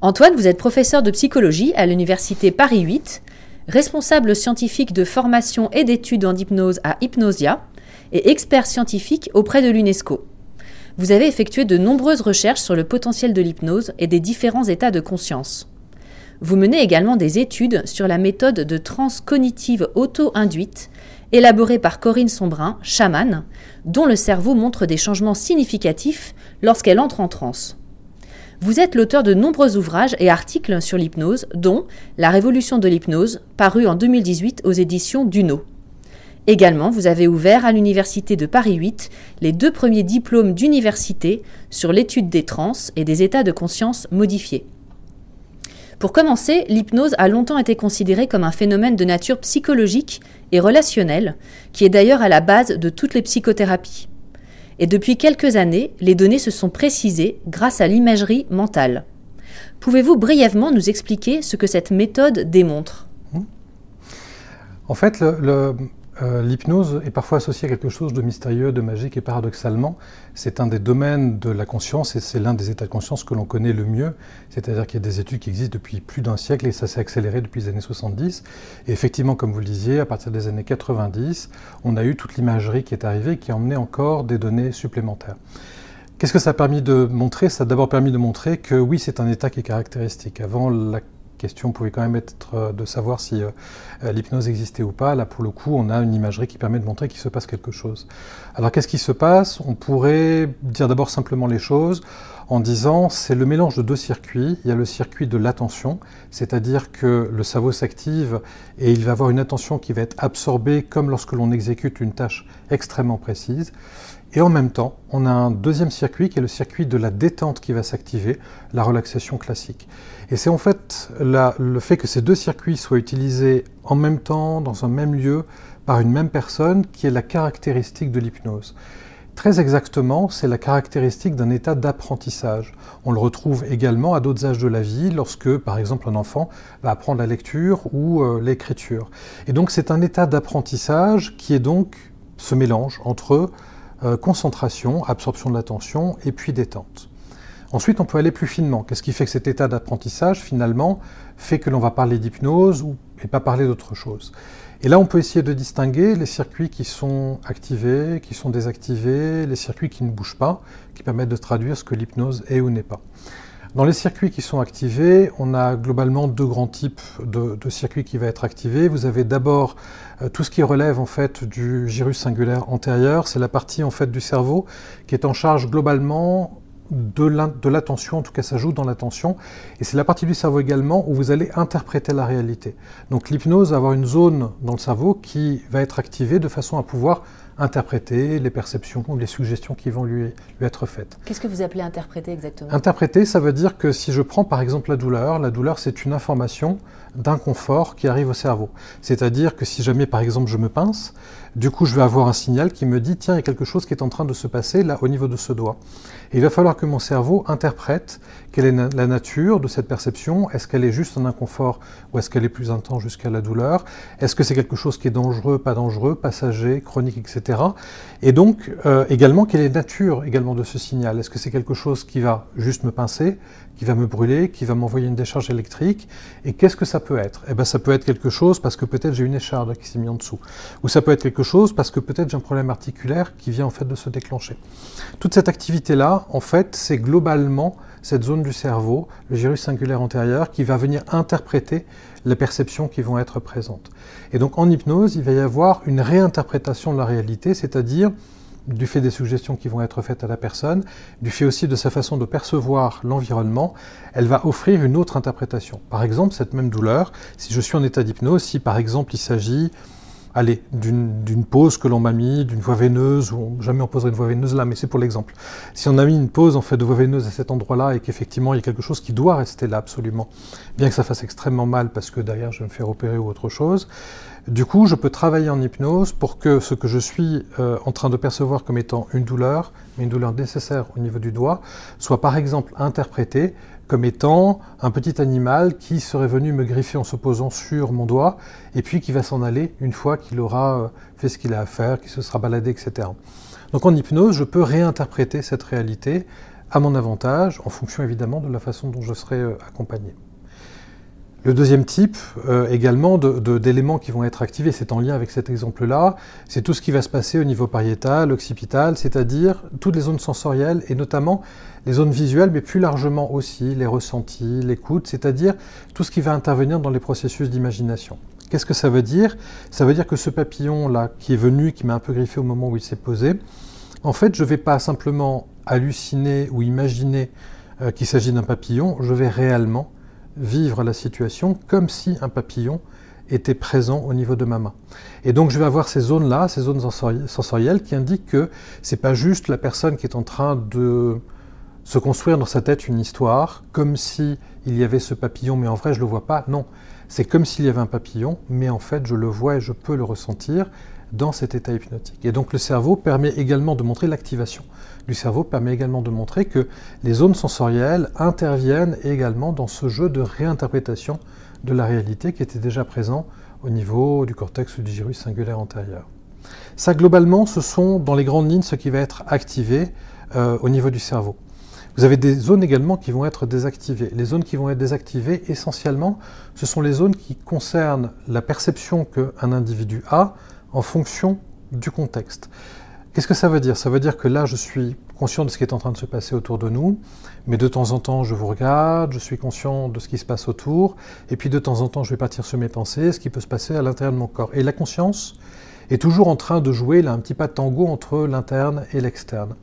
Antoine, vous êtes professeur de psychologie à l'université Paris 8, responsable scientifique de formation et d'études en hypnose à Hypnosia et expert scientifique auprès de l'UNESCO. Vous avez effectué de nombreuses recherches sur le potentiel de l'hypnose et des différents états de conscience. Vous menez également des études sur la méthode de transe cognitive auto-induite, élaborée par Corinne Sombrin, chamane, dont le cerveau montre des changements significatifs lorsqu'elle entre en transe. Vous êtes l'auteur de nombreux ouvrages et articles sur l'hypnose, dont La révolution de l'hypnose, paru en 2018 aux éditions Duno. Également, vous avez ouvert à l'Université de Paris 8 les deux premiers diplômes d'université sur l'étude des trans et des états de conscience modifiés. Pour commencer, l'hypnose a longtemps été considérée comme un phénomène de nature psychologique et relationnelle, qui est d'ailleurs à la base de toutes les psychothérapies. Et depuis quelques années, les données se sont précisées grâce à l'imagerie mentale. Pouvez-vous brièvement nous expliquer ce que cette méthode démontre? En fait, le, euh, l'hypnose est parfois associée à quelque chose de mystérieux, de magique, et paradoxalement, c'est un des domaines de la conscience et c'est l'un des états de conscience que l'on connaît le mieux. C'est-à-dire qu'il y a des études qui existent depuis plus d'un siècle et ça s'est accéléré depuis les années 70. Et effectivement, comme vous le disiez, à partir des années 90, on a eu toute l'imagerie qui est arrivée et qui a emmené encore des données supplémentaires. Qu'est-ce que ça a permis de montrer? Ça a d'abord permis de montrer que oui, c'est un état qui est caractéristique. Avant la question pouvait quand même être euh, de savoir si euh, euh, l'hypnose existait ou pas. Là, pour le coup, on a une imagerie qui permet de montrer qu'il se passe quelque chose. Alors, qu'est-ce qui se passe? On pourrait dire d'abord simplement les choses en disant c'est le mélange de deux circuits. Il y a le circuit de l'attention, c'est-à-dire que le cerveau s'active et il va avoir une attention qui va être absorbée comme lorsque l'on exécute une tâche extrêmement précise. Et en même temps, on a un deuxième circuit qui est le circuit de la détente qui va s'activer, la relaxation classique. Et c'est en fait le fait que ces deux circuits soient utilisés en même temps, dans un même lieu, par une même personne, qui est la caractéristique de l'hypnose. Très exactement, c'est la caractéristique d'un état d'apprentissage. On le retrouve également à d'autres âges de la vie, lorsque, par exemple, un enfant va apprendre la lecture ou euh, l'écriture. Et donc, c'est un état d'apprentissage qui est donc ce mélange entre euh, concentration, absorption de l'attention et puis détente. Ensuite, on peut aller plus finement. Qu'est-ce qui fait que cet état d'apprentissage, finalement, fait que l'on va parler d'hypnose et pas parler d'autre chose? Et là, on peut essayer de distinguer les circuits qui sont activés, qui sont désactivés, les circuits qui ne bougent pas, qui permettent de traduire ce que l'hypnose est ou n'est pas. Dans les circuits qui sont activés, on a globalement deux grands types de, circuits qui vont être activés. Vous avez d'abord euh, tout ce qui relève en fait du gyrus singulaire antérieur, c'est la partie en fait du cerveau qui est en charge globalement de l'attention, en tout cas ça joue dans l'attention, et c'est la partie du cerveau également où vous allez interpréter la réalité. Donc l'hypnose va avoir une zone dans le cerveau qui va être activée de façon à pouvoir interpréter les perceptions ou les suggestions qui vont lui, lui être faites. Qu'est-ce que vous appelez interpréter exactement? Interpréter, ça veut dire que si je prends par exemple la douleur, la douleur c'est une information d'inconfort qui arrive au cerveau. C'est-à-dire que si jamais par exemple je me pince, du coup je vais avoir un signal qui me dit tiens il y a quelque chose qui est en train de se passer là au niveau de ce doigt. Et il va falloir que mon cerveau interprète quelle est la nature de cette perception. Est-ce qu'elle est juste un inconfort ou est-ce qu'elle est plus intense jusqu'à la douleur? Est-ce que c'est quelque chose qui est dangereux, pas dangereux, passager, chronique, etc. Et donc euh, également quelle est la nature également de ce signal? Est-ce que c'est quelque chose qui va juste me pincer? Qui va me brûler, qui va m'envoyer une décharge électrique. Et qu'est-ce que ça peut être? Eh bien, ça peut être quelque chose parce que peut-être j'ai une écharde qui s'est mise en dessous. Ou ça peut être quelque chose parce que peut-être j'ai un problème articulaire qui vient en fait de se déclencher. Toute cette activité-là, en fait, c'est globalement cette zone du cerveau, le gyrus singulaire antérieur, qui va venir interpréter les perceptions qui vont être présentes. Et donc en hypnose, il va y avoir une réinterprétation de la réalité, c'est-à-dire du fait des suggestions qui vont être faites à la personne, du fait aussi de sa façon de percevoir l'environnement, elle va offrir une autre interprétation. Par exemple, cette même douleur, si je suis en état d'hypnose, si par exemple il s'agit allez, d'une pause que l'on m'a mis, d'une voie veineuse, ou jamais on poserait une voie veineuse là, mais c'est pour l'exemple. Si on a mis une pause en fait de voie veineuse à cet endroit-là et qu'effectivement il y a quelque chose qui doit rester là absolument, bien que ça fasse extrêmement mal parce que derrière je vais me faire opérer ou autre chose, du coup je peux travailler en hypnose pour que ce que je suis euh, en train de percevoir comme étant une douleur, mais une douleur nécessaire au niveau du doigt, soit par exemple interprété comme étant un petit animal qui serait venu me griffer en se posant sur mon doigt, et puis qui va s'en aller une fois qu'il aura euh, fait ce qu'il a à faire, qu'il se sera baladé, etc. Donc en hypnose, je peux réinterpréter cette réalité à mon avantage, en fonction évidemment de la façon dont je serai euh, accompagné. Le deuxième type, euh, également, d'éléments qui vont être activés, c'est en lien avec cet exemple-là, c'est tout ce qui va se passer au niveau pariétal, occipital, c'est-à-dire toutes les zones sensorielles et notamment les zones visuelles, mais plus largement aussi les ressentis, l'écoute, c'est-à-dire tout ce qui va intervenir dans les processus d'imagination. Qu'est-ce que ça veut dire? Ça veut dire que ce papillon-là qui est venu, qui m'a un peu griffé au moment où il s'est posé, en fait, je ne vais pas simplement halluciner ou imaginer euh, qu'il s'agit d'un papillon, je vais réellement vivre la situation comme si un papillon était présent au niveau de ma main. Et donc je vais avoir ces zones-là, ces zones sensorielles qui indiquent que c'est pas juste la personne qui est en train de se construire dans sa tête une histoire, comme si il y avait ce papillon, mais en vrai je le vois pas. Non, c'est comme s'il y avait un papillon, mais en fait je le vois et je peux le ressentir dans cet état hypnotique. Et donc le cerveau permet également de montrer l'activation du cerveau, permet également de montrer que les zones sensorielles interviennent également dans ce jeu de réinterprétation de la réalité qui était déjà présent au niveau du cortex ou du gyrus singulaire antérieur. Ça, globalement, ce sont dans les grandes lignes ce qui va être activé euh, au niveau du cerveau. Vous avez des zones également qui vont être désactivées. Les zones qui vont être désactivées, essentiellement, ce sont les zones qui concernent la perception qu'un individu a en fonction du contexte. Qu'est-ce que ça veut dire? Ça veut dire que là, je suis conscient de ce qui est en train de se passer autour de nous, mais de temps en temps, je vous regarde, je suis conscient de ce qui se passe autour, et puis de temps en temps, je vais partir sur mes pensées, ce qui peut se passer à l'intérieur de mon corps. Et la conscience est toujours en train de jouer là, un petit pas de tango entre l'interne et l'externe.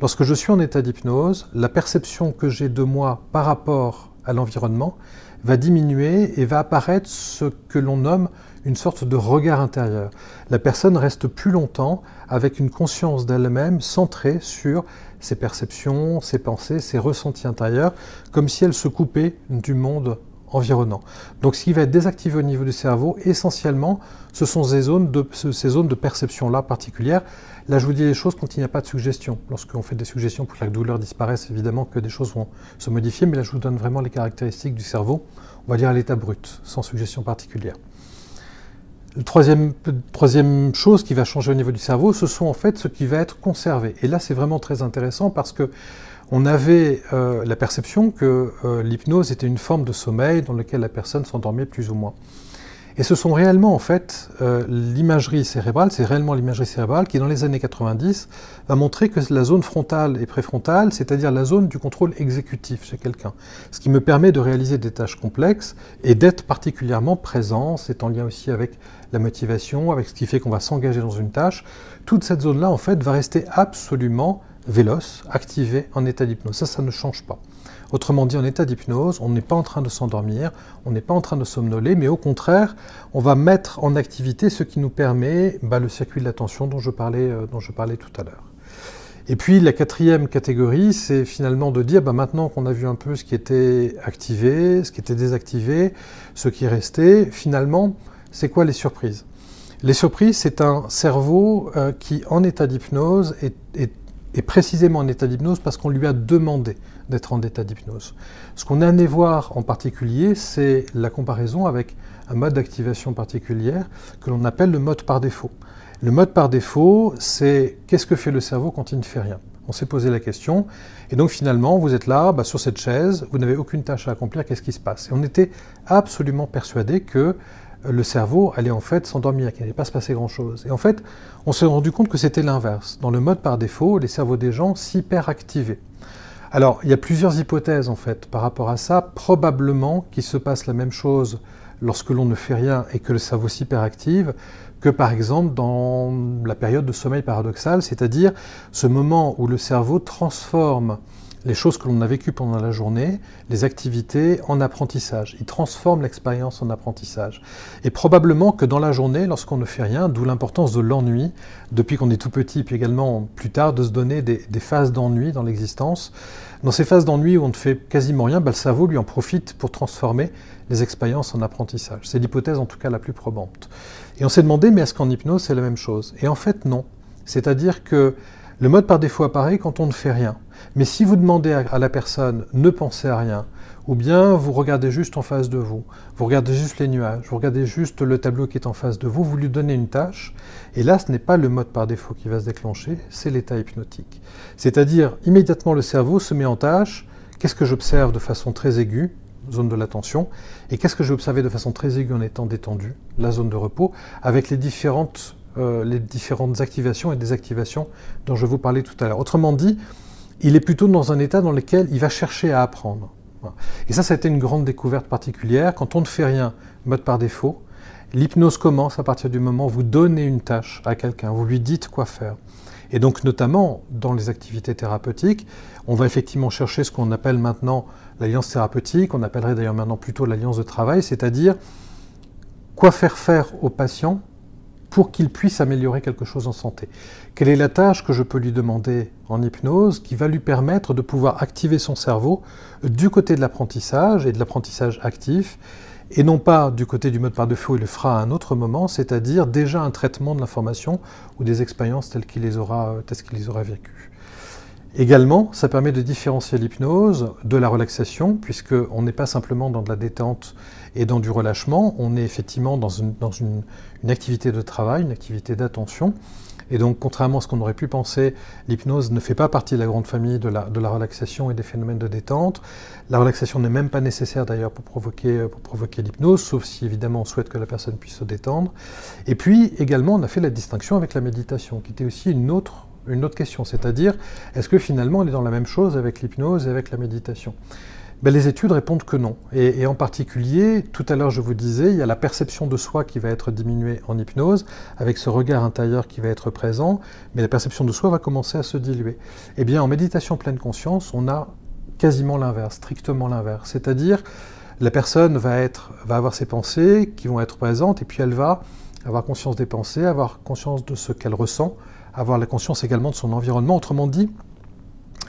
Lorsque je suis en état d'hypnose, la perception que j'ai de moi par rapport à l'environnement va diminuer et va apparaître ce que l'on nomme une sorte de regard intérieur. La personne reste plus longtemps avec une conscience d'elle-même centrée sur ses perceptions, ses pensées, ses ressentis intérieurs, comme si elle se coupait du monde environnant. Donc ce qui va être désactivé au niveau du cerveau, essentiellement, ce sont ces zones de, ces zones de perception-là particulières. Là, je vous dis les choses quand il n'y a pas de suggestion. Lorsqu'on fait des suggestions pour que la douleur disparaisse, évidemment que des choses vont se modifier, mais là, je vous donne vraiment les caractéristiques du cerveau, on va dire à l'état brut, sans suggestion particulière. La troisième, chose qui va changer au niveau du cerveau, ce sont en fait ce qui va être conservé. Et là, c'est vraiment très intéressant parce que on avait euh, la perception que euh, l'hypnose était une forme de sommeil dans lequel la personne s'endormait plus ou moins. Et ce sont réellement en fait euh, l'imagerie cérébrale, c'est réellement l'imagerie cérébrale qui dans les années 90 va montrer que la zone frontale et préfrontale, c'est-à-dire la zone du contrôle exécutif chez quelqu'un, ce qui me permet de réaliser des tâches complexes et d'être particulièrement présent, c'est en lien aussi avec la motivation, avec ce qui fait qu'on va s'engager dans une tâche. Toute cette zone-là en fait va rester absolument véloce, activée en état d'hypnose. Ça, ça ne change pas. Autrement dit, en état d'hypnose, on n'est pas en train de s'endormir, on n'est pas en train de somnoler, mais au contraire, on va mettre en activité ce qui nous permet bah, le circuit de l'attention dont, je parlais, euh, dont je parlais tout à l'heure. Et puis la quatrième catégorie, c'est finalement de dire, bah, maintenant qu'on a vu un peu ce qui était activé, ce qui était désactivé, ce qui restait, finalement, c'est quoi les surprises? Les surprises, c'est un cerveau euh, qui, en état d'hypnose, est, est précisément en état d'hypnose parce qu'on lui a demandé d'être en état d'hypnose. Ce qu'on a amené voir en particulier, c'est la comparaison avec un mode d'activation particulière que l'on appelle le mode par défaut. Le mode par défaut, c'est qu'est-ce que fait le cerveau quand il ne fait rien? On s'est posé la question, et donc finalement, vous êtes là, bah, sur cette chaise, vous n'avez aucune tâche à accomplir, qu'est-ce qui se passe? Et on était absolument persuadé que le cerveau allait en fait s'endormir, qu'il n'allait pas se passer grand-chose. Et en fait, on s'est rendu compte que c'était l'inverse. Dans le mode par défaut, les cerveaux des gens s'hyperactivaient. Alors, il y a plusieurs hypothèses en fait par rapport à ça. Probablement qu'il se passe la même chose lorsque l'on ne fait rien et que le cerveau s'hyperactive que par exemple dans la période de sommeil paradoxal, c'est-à-dire ce moment où le cerveau transforme les choses que l'on a vécues pendant la journée, les activités en apprentissage. Il transforme l'expérience en apprentissage. Et probablement que dans la journée, lorsqu'on ne fait rien, d'où l'importance de l'ennui, depuis qu'on est tout petit, puis également plus tard, de se donner des, phases d'ennui dans l'existence. Dans ces phases d'ennui où on ne fait quasiment rien, bah, le cerveau lui en profite pour transformer les expériences en apprentissage. C'est l'hypothèse en tout cas la plus probante. Et on s'est demandé, mais est-ce qu'en hypnose c'est la même chose? Et en fait non. C'est-à-dire que le mode par défaut apparaît quand on ne fait rien. Mais si vous demandez à, la personne ne pensez à rien, ou bien vous regardez juste en face de vous, vous regardez juste les nuages, vous regardez juste le tableau qui est en face de vous, vous lui donnez une tâche, et là ce n'est pas le mode par défaut qui va se déclencher, c'est l'état hypnotique. C'est-à-dire immédiatement le cerveau se met en tâche, qu'est-ce que j'observe de façon très aiguë, zone de l'attention, et qu'est-ce que j'ai observé de façon très aiguë en étant détendu, la zone de repos, avec les différentes euh, les différentes activations et désactivations dont je vous parlais tout à l'heure. Autrement dit, il est plutôt dans un état dans lequel il va chercher à apprendre. Et ça, ça a été une grande découverte particulière. Quand on ne fait rien, mode par défaut, l'hypnose commence à partir du moment où vous donnez une tâche à quelqu'un, vous lui dites quoi faire. Et donc, notamment dans les activités thérapeutiques, on va effectivement chercher ce qu'on appelle maintenant l'alliance thérapeutique, on appellerait d'ailleurs maintenant plutôt l'alliance de travail, c'est-à-dire quoi faire faire au patient pour qu'il puisse améliorer quelque chose en santé. Quelle est la tâche que je peux lui demander en hypnose qui va lui permettre de pouvoir activer son cerveau du côté de l'apprentissage et de l'apprentissage actif et non pas du côté du mode par défaut, il le fera à un autre moment, c'est-à-dire déjà un traitement de l'information ou des expériences telles qu'il les aura, telles qu'il les aura vécues. Également, ça permet de différencier l'hypnose de la relaxation, puisqu'on n'est pas simplement dans de la détente et dans du relâchement, on est effectivement dans une, activité de travail, une activité d'attention. Et donc, contrairement à ce qu'on aurait pu penser, l'hypnose ne fait pas partie de la grande famille de la, relaxation et des phénomènes de détente. La relaxation n'est même pas nécessaire d'ailleurs pour provoquer, l'hypnose, sauf si évidemment on souhaite que la personne puisse se détendre. Et puis également, on a fait la distinction avec la méditation, qui était aussi une autre question, c'est-à-dire est-ce que finalement on est dans la même chose avec l'hypnose et avec la méditation? Ben, Les études répondent que non. Et, en particulier, tout à l'heure je vous disais, il y a la perception de soi qui va être diminuée en hypnose, avec ce regard intérieur qui va être présent, mais la perception de soi va commencer à se diluer. Eh bien en méditation pleine conscience, on a quasiment l'inverse, strictement l'inverse. C'est-à-dire la personne va, avoir ses pensées qui vont être présentes, et puis elle va avoir conscience des pensées, avoir conscience de ce qu'elle ressent, avoir la conscience également de son environnement. Autrement dit,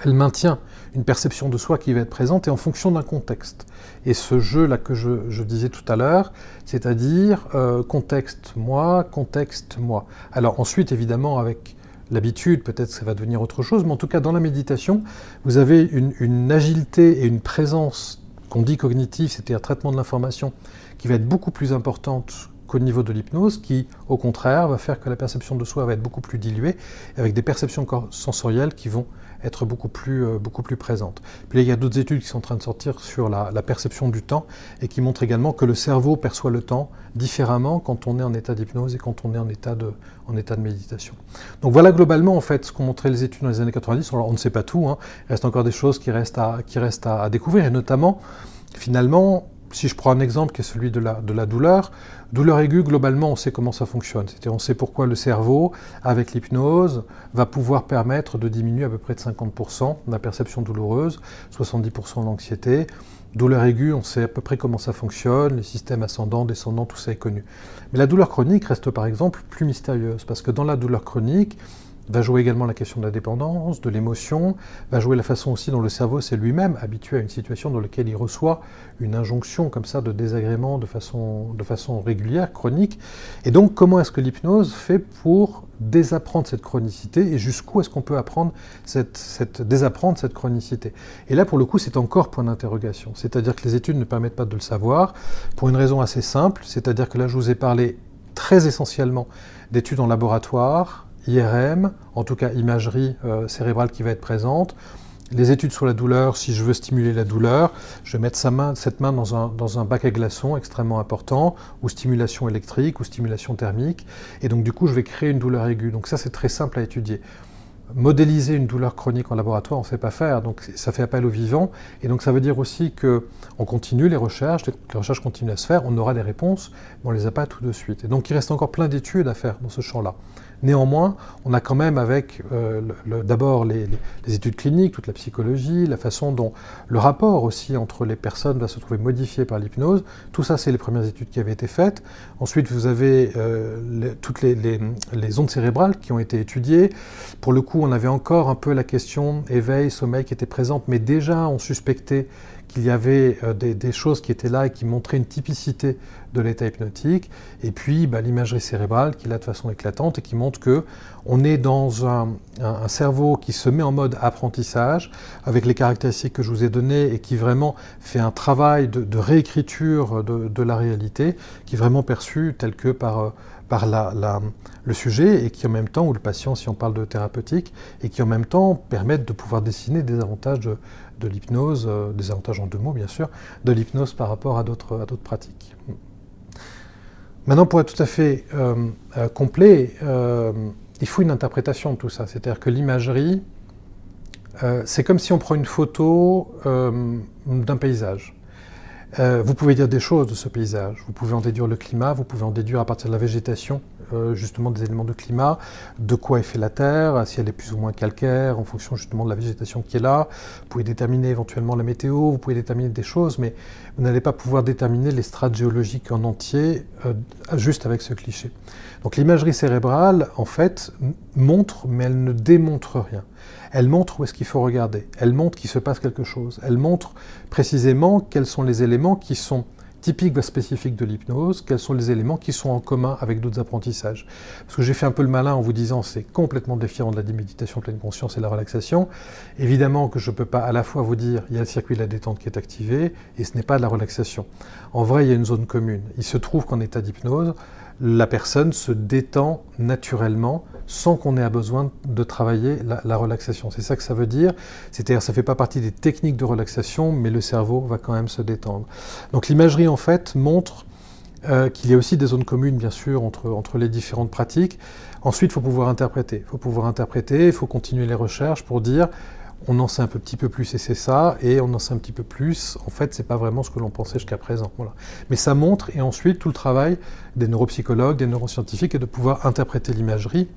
elle maintient une perception de soi qui va être présente et en fonction d'un contexte. Et ce jeu-là que je, disais tout à l'heure, c'est-à-dire euh, contexte moi, contexte moi. Alors ensuite, évidemment, avec l'habitude, peut-être ça va devenir autre chose, mais en tout cas, dans la méditation, vous avez une, une agilité et une présence qu'on dit cognitive, c'est-à-dire traitement de l'information, qui va être beaucoup plus importante qu'au niveau de l'hypnose, qui au contraire va faire que la perception de soi va être beaucoup plus diluée, avec des perceptions sensorielles qui vont être beaucoup plus, euh, beaucoup plus présentes. Puis il y a d'autres études qui sont en train de sortir sur la, perception du temps et qui montrent également que le cerveau perçoit le temps différemment quand on est en état d'hypnose et quand on est en état de, en état de méditation. Donc voilà globalement en fait ce qu'ont montré les études dans les années 90. Alors on ne sait pas tout, hein. il reste encore des choses qui restent à, qui restent à découvrir et notamment finalement si je prends un exemple qui est celui de la, douleur, douleur aiguë, globalement, on sait comment ça fonctionne. C'est-à-dire, on sait pourquoi le cerveau, avec l'hypnose, va pouvoir permettre de diminuer à peu près de 50% la perception douloureuse, 70% l'anxiété. Douleur aiguë, on sait à peu près comment ça fonctionne, les systèmes ascendants, descendants, tout ça est connu. Mais la douleur chronique reste par exemple plus mystérieuse, parce que dans la douleur chronique, va jouer également la question de la dépendance, de l'émotion, va jouer la façon aussi dont le cerveau s'est lui-même habitué à une situation dans laquelle il reçoit une injonction comme ça de désagrément de façon, régulière, chronique. Et donc comment est-ce que l'hypnose fait pour désapprendre cette chronicité et jusqu'où est-ce qu'on peut apprendre cette, cette, désapprendre cette chronicité? Et là pour le coup c'est encore point d'interrogation, c'est-à-dire que les études ne permettent pas de le savoir pour une raison assez simple, c'est-à-dire que là je vous ai parlé très essentiellement d'études en laboratoire, IRM, en tout cas imagerie euh, cérébrale qui va être présente. Les études sur la douleur, si je veux stimuler la douleur, je vais mettre sa main, cette main dans un, dans un bac à glaçons extrêmement important, ou stimulation électrique, ou stimulation thermique, et donc du coup je vais créer une douleur aiguë. Donc ça c'est très simple à étudier modéliser une douleur chronique en laboratoire, on ne sait pas faire, donc ça fait appel au vivant, et donc ça veut dire aussi qu'on continue les recherches, les recherches continuent à se faire, on aura des réponses, mais on ne les a pas tout de suite. Et donc il reste encore plein d'études à faire dans ce champ-là. Néanmoins, on a quand même avec euh, d'abord les, études cliniques, toute la psychologie, la façon dont le rapport aussi entre les personnes va se trouver modifié par l'hypnose. Tout ça, c'est les premières études qui avaient été faites. Ensuite, vous avez euh, toutes les, les, ondes cérébrales qui ont été étudiées. Pour le coup, on avait encore un peu la question éveil, sommeil qui était présente, mais déjà on suspectait qu'il y avait euh, des, choses qui étaient là et qui montraient une typicité de l'état hypnotique, et puis bah, l'imagerie cérébrale qui est là de façon éclatante et qui montre que on est dans un, cerveau qui se met en mode apprentissage avec les caractéristiques que je vous ai données et qui vraiment fait un travail de, réécriture de, la réalité qui est vraiment perçu tel que par, euh, le sujet et qui en même temps, ou le patient si on parle de thérapeutique, et qui en même temps permettent de pouvoir dessiner des avantages de, de l'hypnose, euh, des avantages en deux mots bien sûr, de l'hypnose par rapport à d'autres pratiques. Maintenant, pour être tout à fait euh, euh, complet, il faut une interprétation de tout ça. C'est-à-dire que l'imagerie, c'est comme si on prend une photo d'un paysage. Euh, vous pouvez dire des choses de ce paysage. Vous pouvez en déduire le climat, vous pouvez en déduire à partir de la végétation, euh, justement des éléments de climat, de quoi est fait la Terre, si elle est plus ou moins calcaire, en fonction justement de la végétation qui est là. Vous pouvez déterminer éventuellement la météo, vous pouvez déterminer des choses, mais vous n'allez pas pouvoir déterminer les strates géologiques en entier euh, juste avec ce cliché. Donc l'imagerie cérébrale, en fait, montre, mais elle ne démontre rien. Elle montre où est-ce qu'il faut regarder. Elle montre qu'il se passe quelque chose. Elle montre précisément quels sont les éléments qui sont typiques ou spécifiques de l'hypnose, quels sont les éléments qui sont en commun avec d'autres apprentissages. Parce que j'ai fait un peu le malin en vous disant c'est complètement différent de la déméditation pleine conscience et de la relaxation. Évidemment que je ne peux pas à la fois vous dire il y a le circuit de la détente qui est activé et ce n'est pas de la relaxation. En vrai, il y a une zone commune. Il se trouve qu'en état d'hypnose, la personne se détend naturellement sans qu'on ait besoin de travailler la, relaxation. C'est ça que ça veut dire. C'est-à-dire ça ne fait pas partie des techniques de relaxation, mais le cerveau va quand même se détendre. Donc l'imagerie, en fait, montre euh, qu'il y a aussi des zones communes, bien sûr, entre, entre les différentes pratiques. Ensuite, il faut pouvoir interpréter. Il faut pouvoir interpréter, il faut continuer les recherches pour dire on en sait un petit peu plus et c'est ça, et on en sait un petit peu plus. En fait, c'est pas vraiment ce que l'on pensait jusqu'à présent. Mais ça montre, et ensuite tout le travail des neuropsychologues, des neuroscientifiques, est de pouvoir interpréter l'imagerie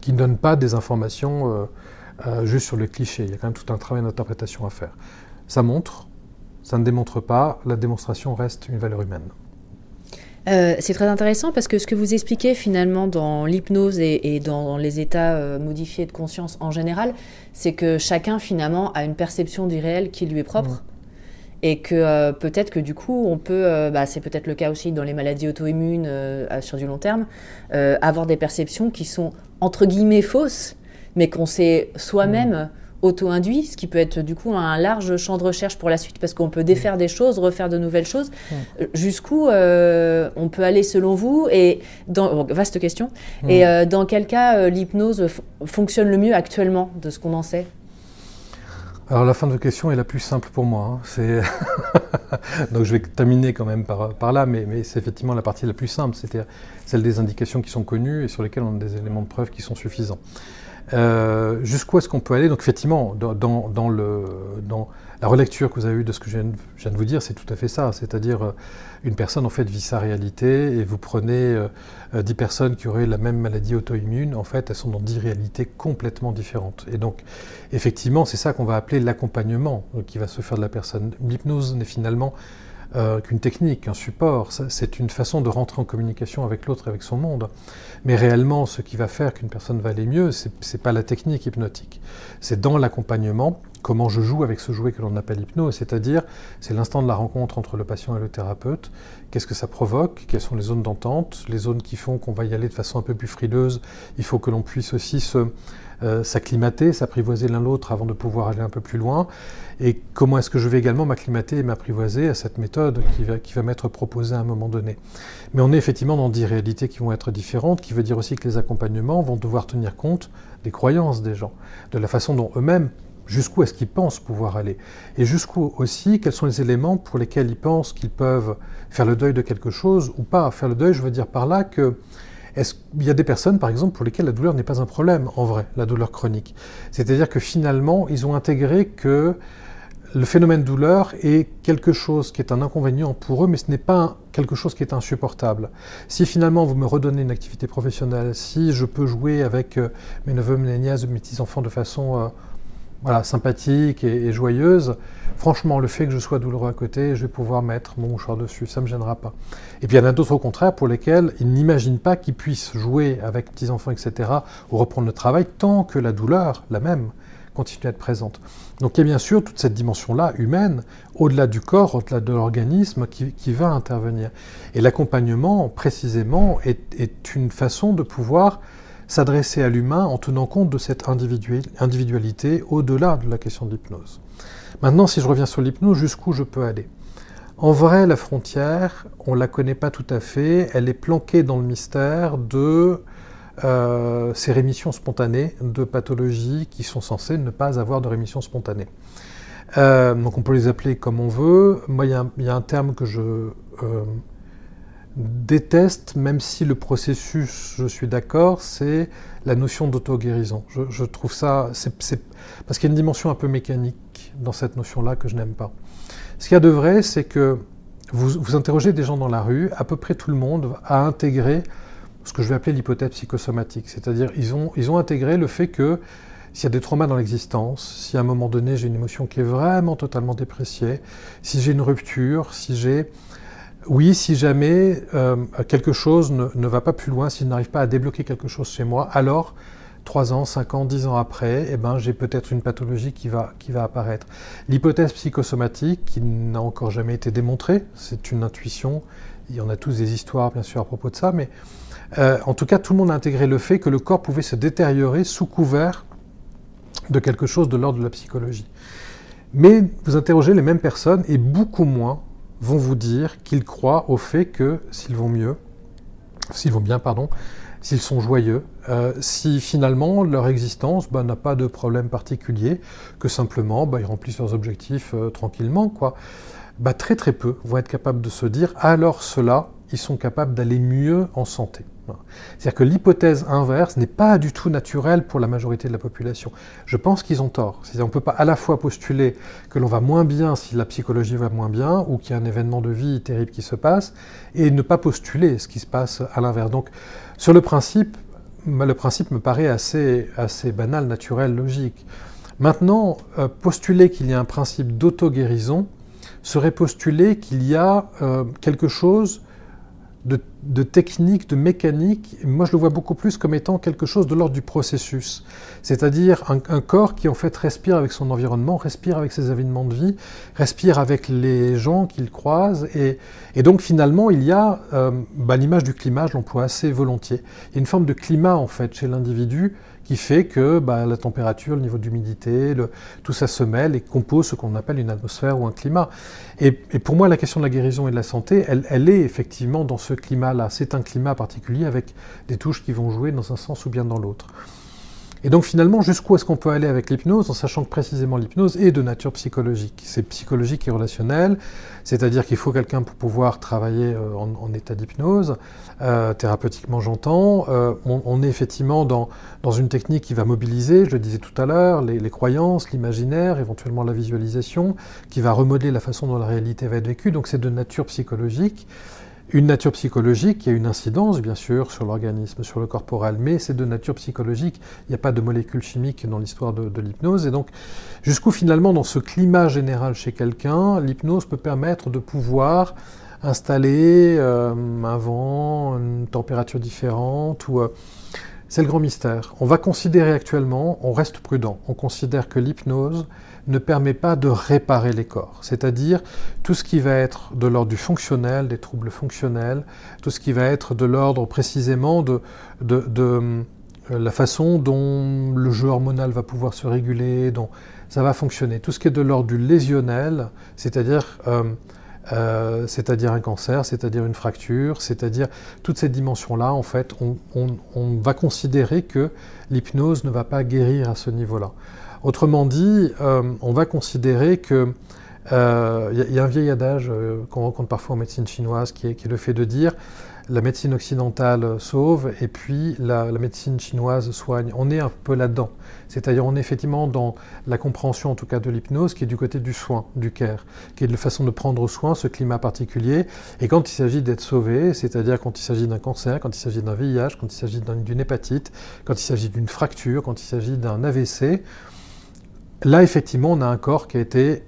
qui ne donne pas des informations euh, euh, juste sur le cliché. Il y a quand même tout un travail d'interprétation à faire. Ça montre, ça ne démontre pas, la démonstration reste une valeur humaine. Euh, c'est très intéressant parce que ce que vous expliquez finalement dans l'hypnose et, dans les états euh, modifiés de conscience en général, c'est que chacun finalement a une perception du réel qui lui est propre. Mm. Et que euh, peut-être que du coup, on peut, bah, c'est peut-être le cas aussi dans les maladies auto-immunes sur du long terme, avoir des perceptions qui sont entre guillemets fausses, mais qu'on sait soi-même. Mm auto-induit, ce qui peut être du coup un large champ de recherche pour la suite, parce qu'on peut défaire des choses, refaire de nouvelles choses. Euh, jusqu'où euh, on peut aller selon vous Et dans, vaste question. Et euh, dans quel cas l'hypnose fonctionne le mieux actuellement, de ce qu'on en sait? Alors la fin de votre question est la plus simple pour moi. Hein. Donc je vais terminer quand même par, par là, mais, mais c'est effectivement la partie la plus simple, c'est-à-dire celle des indications qui sont connues et sur lesquelles on a des éléments de preuve qui sont suffisants. Euh, jusqu'où est-ce qu'on peut aller? Donc effectivement, dans, la relecture que vous avez eue de ce que je viens de, vous dire, c'est tout à fait ça. C'est-à-dire, euh, une personne, en fait, vit sa réalité et vous prenez euh, 10 personnes qui auraient la même maladie auto-immune, en fait, elles sont dans 10 réalités complètement différentes. Et donc, effectivement, c'est ça qu'on va appeler l'accompagnement qui va se faire de la personne. L'hypnose n'est finalement euh, qu'une technique, un support. C'est une façon de rentrer en communication avec l'autre, avec son monde. Mais réellement, ce qui va faire qu'une personne va aller mieux, ce n'est pas la technique hypnotique. C'est dans l'accompagnement, comment je joue avec ce jouet que l'on appelle hypnose, c'est-à-dire c'est l'instant de la rencontre entre le patient et le thérapeute. Qu'est-ce que ça provoque? Quelles sont les zones d'entente? Les zones qui font qu'on va y aller de façon un peu plus frileuse. Il faut que l'on puisse aussi euh, s'acclimater, s'apprivoiser l'un l'autre avant de pouvoir aller un peu plus loin. Et comment est-ce que je vais également m'acclimater et m'apprivoiser à cette méthode qui va, qui va m'être proposée à un moment donné? Mais on est effectivement dans des réalités qui vont être différentes, qui veut dire aussi que les accompagnements vont devoir tenir compte des croyances des gens, de la façon dont eux-mêmes jusqu'où est-ce qu'ils pensent pouvoir aller? Et jusqu'où aussi, quels sont les éléments pour lesquels ils pensent qu'ils peuvent faire le deuil de quelque chose ou pas Faire le deuil, je veux dire par là que est-ce qu'il y a des personnes, par exemple, pour lesquelles la douleur n'est pas un problème, en vrai, la douleur chronique. C'est-à-dire que finalement, ils ont intégré que le phénomène douleur est quelque chose qui est un inconvénient pour eux, mais ce n'est pas quelque chose qui est insupportable. Si finalement vous me redonnez une activité professionnelle, si je peux jouer avec euh, mes neveux, mes nièces, mes petits-enfants de façon euh, sympathique et, joyeuse, franchement, le fait que je sois douloureux à côté, je vais pouvoir mettre mon mouchoir dessus, ça ne me gênera pas. Et puis il y en a d'autres au contraire pour lesquels ils n'imaginent pas qu'ils puissent jouer avec petits-enfants, etc., ou reprendre le travail tant que la douleur, la même, continue à être présente. Donc il y a bien sûr toute cette dimension-là humaine, au-delà du corps, au-delà de l'organisme, qui, va intervenir. Et l'accompagnement, précisément, est une façon de pouvoir s'adresser à l'humain en tenant compte de cette individualité au-delà de la question de l'hypnose. Maintenant, si je reviens sur l'hypnose, jusqu'où je peux aller? En vrai, la frontière, on ne la connaît pas tout à fait, elle est planquée dans le mystère de euh, ces rémissions spontanées de pathologies qui sont censées ne pas avoir de rémission spontanée. Euh, donc on peut les appeler comme on veut. Moi, il y, a un terme que je euh, déteste, même si le processus, je suis d'accord, c'est la notion d'auto-guérison. Je, trouve ça, parce qu'il y a une dimension un peu mécanique dans cette notion-là que je n'aime pas. Ce qu'il y a de vrai, c'est que vous, vous interrogez des gens dans la rue, à peu près tout le monde a intégré ce que je vais appeler l'hypothèse psychosomatique, c'est-à-dire ils ont, ils ont intégré le fait que s'il y a des traumas dans l'existence, si à un moment donné j'ai une émotion qui est vraiment totalement dépréciée, si j'ai une rupture, si j'ai oui, si jamais euh, quelque chose ne, va pas plus loin, si je n'arrive pas à débloquer quelque chose chez moi, alors 3 ans, 5 ans, 10 ans après, eh ben, j'ai peut-être une pathologie qui va, qui va apparaître. L'hypothèse psychosomatique, qui n'a encore jamais été démontrée, c'est une intuition, il y en a tous des histoires bien sûr à propos de ça, mais euh, en tout cas tout le monde a intégré le fait que le corps pouvait se détériorer sous couvert de quelque chose de l'ordre de la psychologie. Mais vous interrogez les mêmes personnes et beaucoup moins vont vous dire qu'ils croient au fait que s'ils vont mieux, s'ils vont bien, pardon, s'ils sont joyeux, euh, si finalement leur existence bah, n'a pas de problème particulier, que simplement bah, ils remplissent leurs objectifs euh, tranquillement, quoi. Bah, très très peu vont être capables de se dire alors cela, ils sont capables d'aller mieux en santé. C'est-à-dire que l'hypothèse inverse n'est pas du tout naturelle pour la majorité de la population. Je pense qu'ils ont tort. On ne peut pas à la fois postuler que l'on va moins bien si la psychologie va moins bien ou qu'il y a un événement de vie terrible qui se passe et ne pas postuler ce qui se passe à l'inverse. Donc sur le principe, le principe me paraît assez, assez banal, naturel, logique. Maintenant, euh, postuler qu'il y a un principe d'auto-guérison serait postuler qu'il y a euh, quelque chose de, technique, de mécanique, moi je le vois beaucoup plus comme étant quelque chose de l'ordre du processus. C'est-à-dire un, corps qui en fait respire avec son environnement, respire avec ses événements de vie, respire avec les gens qu'il croise. Et, donc finalement, il y a, euh, bah, l'image du climat, je l'emploie assez volontiers. Il y a une forme de climat en fait chez l'individu qui fait que bah, la température, le niveau d'humidité, tout ça se mêle et compose ce qu'on appelle une atmosphère ou un climat. Et, pour moi, la question de la guérison et de la santé, elle, elle est effectivement dans ce climat-là. C'est un climat particulier avec des touches qui vont jouer dans un sens ou bien dans l'autre. Et donc finalement, jusqu'où est-ce qu'on peut aller avec l'hypnose, en sachant que précisément l'hypnose est de nature psychologique. C'est psychologique et relationnel, c'est-à-dire qu'il faut quelqu'un pour pouvoir travailler euh, en, état d'hypnose, euh, thérapeutiquement j'entends. Euh, on, est effectivement dans, dans une technique qui va mobiliser, je le disais tout à l'heure, les, les, croyances, l'imaginaire, éventuellement la visualisation, qui va remodeler la façon dont la réalité va être vécue, donc c'est de nature psychologique une nature psychologique qui a une incidence, bien sûr, sur l'organisme, sur le corporel, mais c'est de nature psychologique. Il n'y a pas de molécules chimiques dans l'histoire de, l'hypnose. Et donc, jusqu'où finalement, dans ce climat général chez quelqu'un, l'hypnose peut permettre de pouvoir installer euh, un vent, une température différente, ou... Euh, c'est le grand mystère. On va considérer actuellement, on reste prudent, on considère que l'hypnose ne permet pas de réparer les corps, c'est-à-dire tout ce qui va être de l'ordre du fonctionnel, des troubles fonctionnels, tout ce qui va être de l'ordre précisément de, euh, la façon dont le jeu hormonal va pouvoir se réguler, dont ça va fonctionner, tout ce qui est de l'ordre du lésionnel, c'est-à-dire euh, euh, un cancer, c'est-à-dire une fracture, c'est-à-dire toutes ces dimensions-là, en fait, on, va considérer que l'hypnose ne va pas guérir à ce niveau-là. Autrement dit, euh, on va considérer que il euh, y, a un vieil adage qu'on rencontre parfois en médecine chinoise qui est, qui est le fait de dire la médecine occidentale sauve et puis la, médecine chinoise soigne. On est un peu là-dedans. C'est-à-dire on est effectivement dans la compréhension en tout cas de l'hypnose qui est du côté du soin, du care, qui est de la façon de prendre soin, ce climat particulier. Et quand il s'agit d'être sauvé, c'est-à-dire quand il s'agit d'un cancer, quand il s'agit d'un VIH, quand il s'agit d'une hépatite, quand il s'agit d'une fracture, quand il s'agit d'un AVC, là effectivement on a un corps qui a été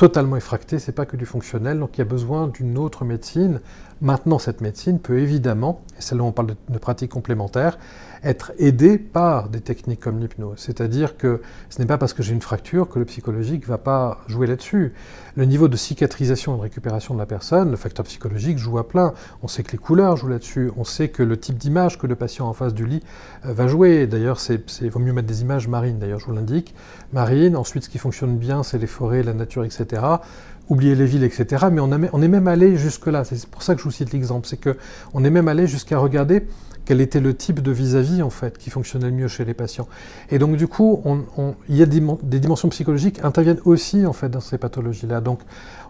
totalement effracté, c'est pas que du fonctionnel, donc il y a besoin d'une autre médecine. Maintenant, cette médecine peut évidemment, et c'est là on parle de, pratiques complémentaires, être aidée par des techniques comme l'hypnose. C'est-à-dire que ce n'est pas parce que j'ai une fracture que le psychologique ne va pas jouer là-dessus. Le niveau de cicatrisation et de récupération de la personne, le facteur psychologique joue à plein. On sait que les couleurs jouent là-dessus, on sait que le type d'image que le patient en face du lit euh, va jouer. D'ailleurs, il vaut mieux mettre des images marines, d'ailleurs je vous l'indique. Marine, ensuite ce qui fonctionne bien, c'est les forêts, la nature, etc oublier les villes, etc. Mais on, est même allé jusque-là. C'est pour ça que je vous cite l'exemple. C'est qu'on est même allé jusqu'à regarder quel était le type de vis-à-vis en fait qui fonctionnait le mieux chez les patients. Et donc du coup, il y a des, dimensions psychologiques interviennent aussi en fait dans ces pathologies-là. Donc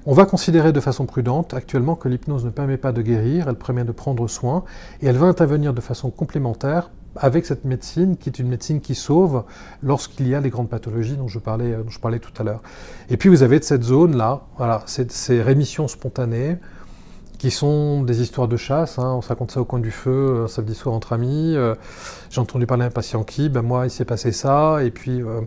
on va considérer de façon prudente actuellement que l'hypnose ne permet pas de guérir, elle permet de prendre soin et elle va intervenir de façon complémentaire avec cette médecine qui est une médecine qui sauve lorsqu'il y a les grandes pathologies dont je parlais, dont je parlais tout à l'heure. Et puis vous avez cette zone-là, voilà, ces rémissions spontanées qui sont des histoires de chasse. Hein, on se raconte ça au coin du feu, un samedi soir entre amis. Euh, j'ai entendu parler d'un patient qui, ben moi, il s'est passé ça. Et puis, euh,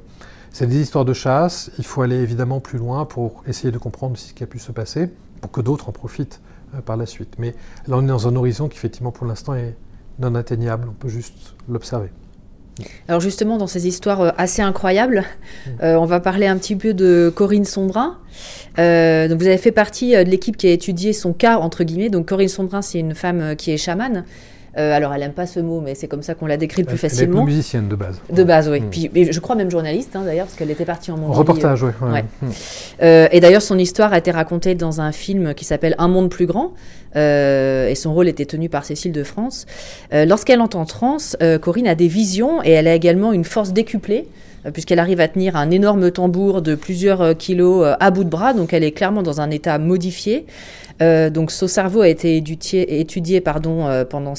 c'est des histoires de chasse. Il faut aller évidemment plus loin pour essayer de comprendre ce qui a pu se passer, pour que d'autres en profitent euh, par la suite. Mais là, on est dans un horizon qui, effectivement, pour l'instant, est non atteignable. On peut juste l'observer. Alors justement, dans ces histoires euh, assez incroyables, mm. euh, on va parler un petit peu de Corinne Sombrin. Euh, donc vous avez fait partie de l'équipe qui a étudié son cas, entre guillemets. Donc Corinne Sombrin, c'est une femme qui est chamane. Euh, alors, elle n'aime pas ce mot, mais c'est comme ça qu'on la décrit plus facilement. Elle est musicienne de base. De base, oui. Mm. Puis, je crois même journaliste, hein, d'ailleurs, parce qu'elle était partie en Mongolie. Reportage, oui. Mm. Euh, et d'ailleurs, son histoire a été racontée dans un film qui s'appelle Un monde plus grand. Euh, et son rôle était tenu par Cécile de France. Lorsqu'elle entend trans, Corinne a des visions et elle a également une force décuplée puisqu'elle arrive à tenir un énorme tambour de plusieurs kilos à bout de bras, donc elle est clairement dans un état modifié. Euh, donc son cerveau a été étudié, euh, pendant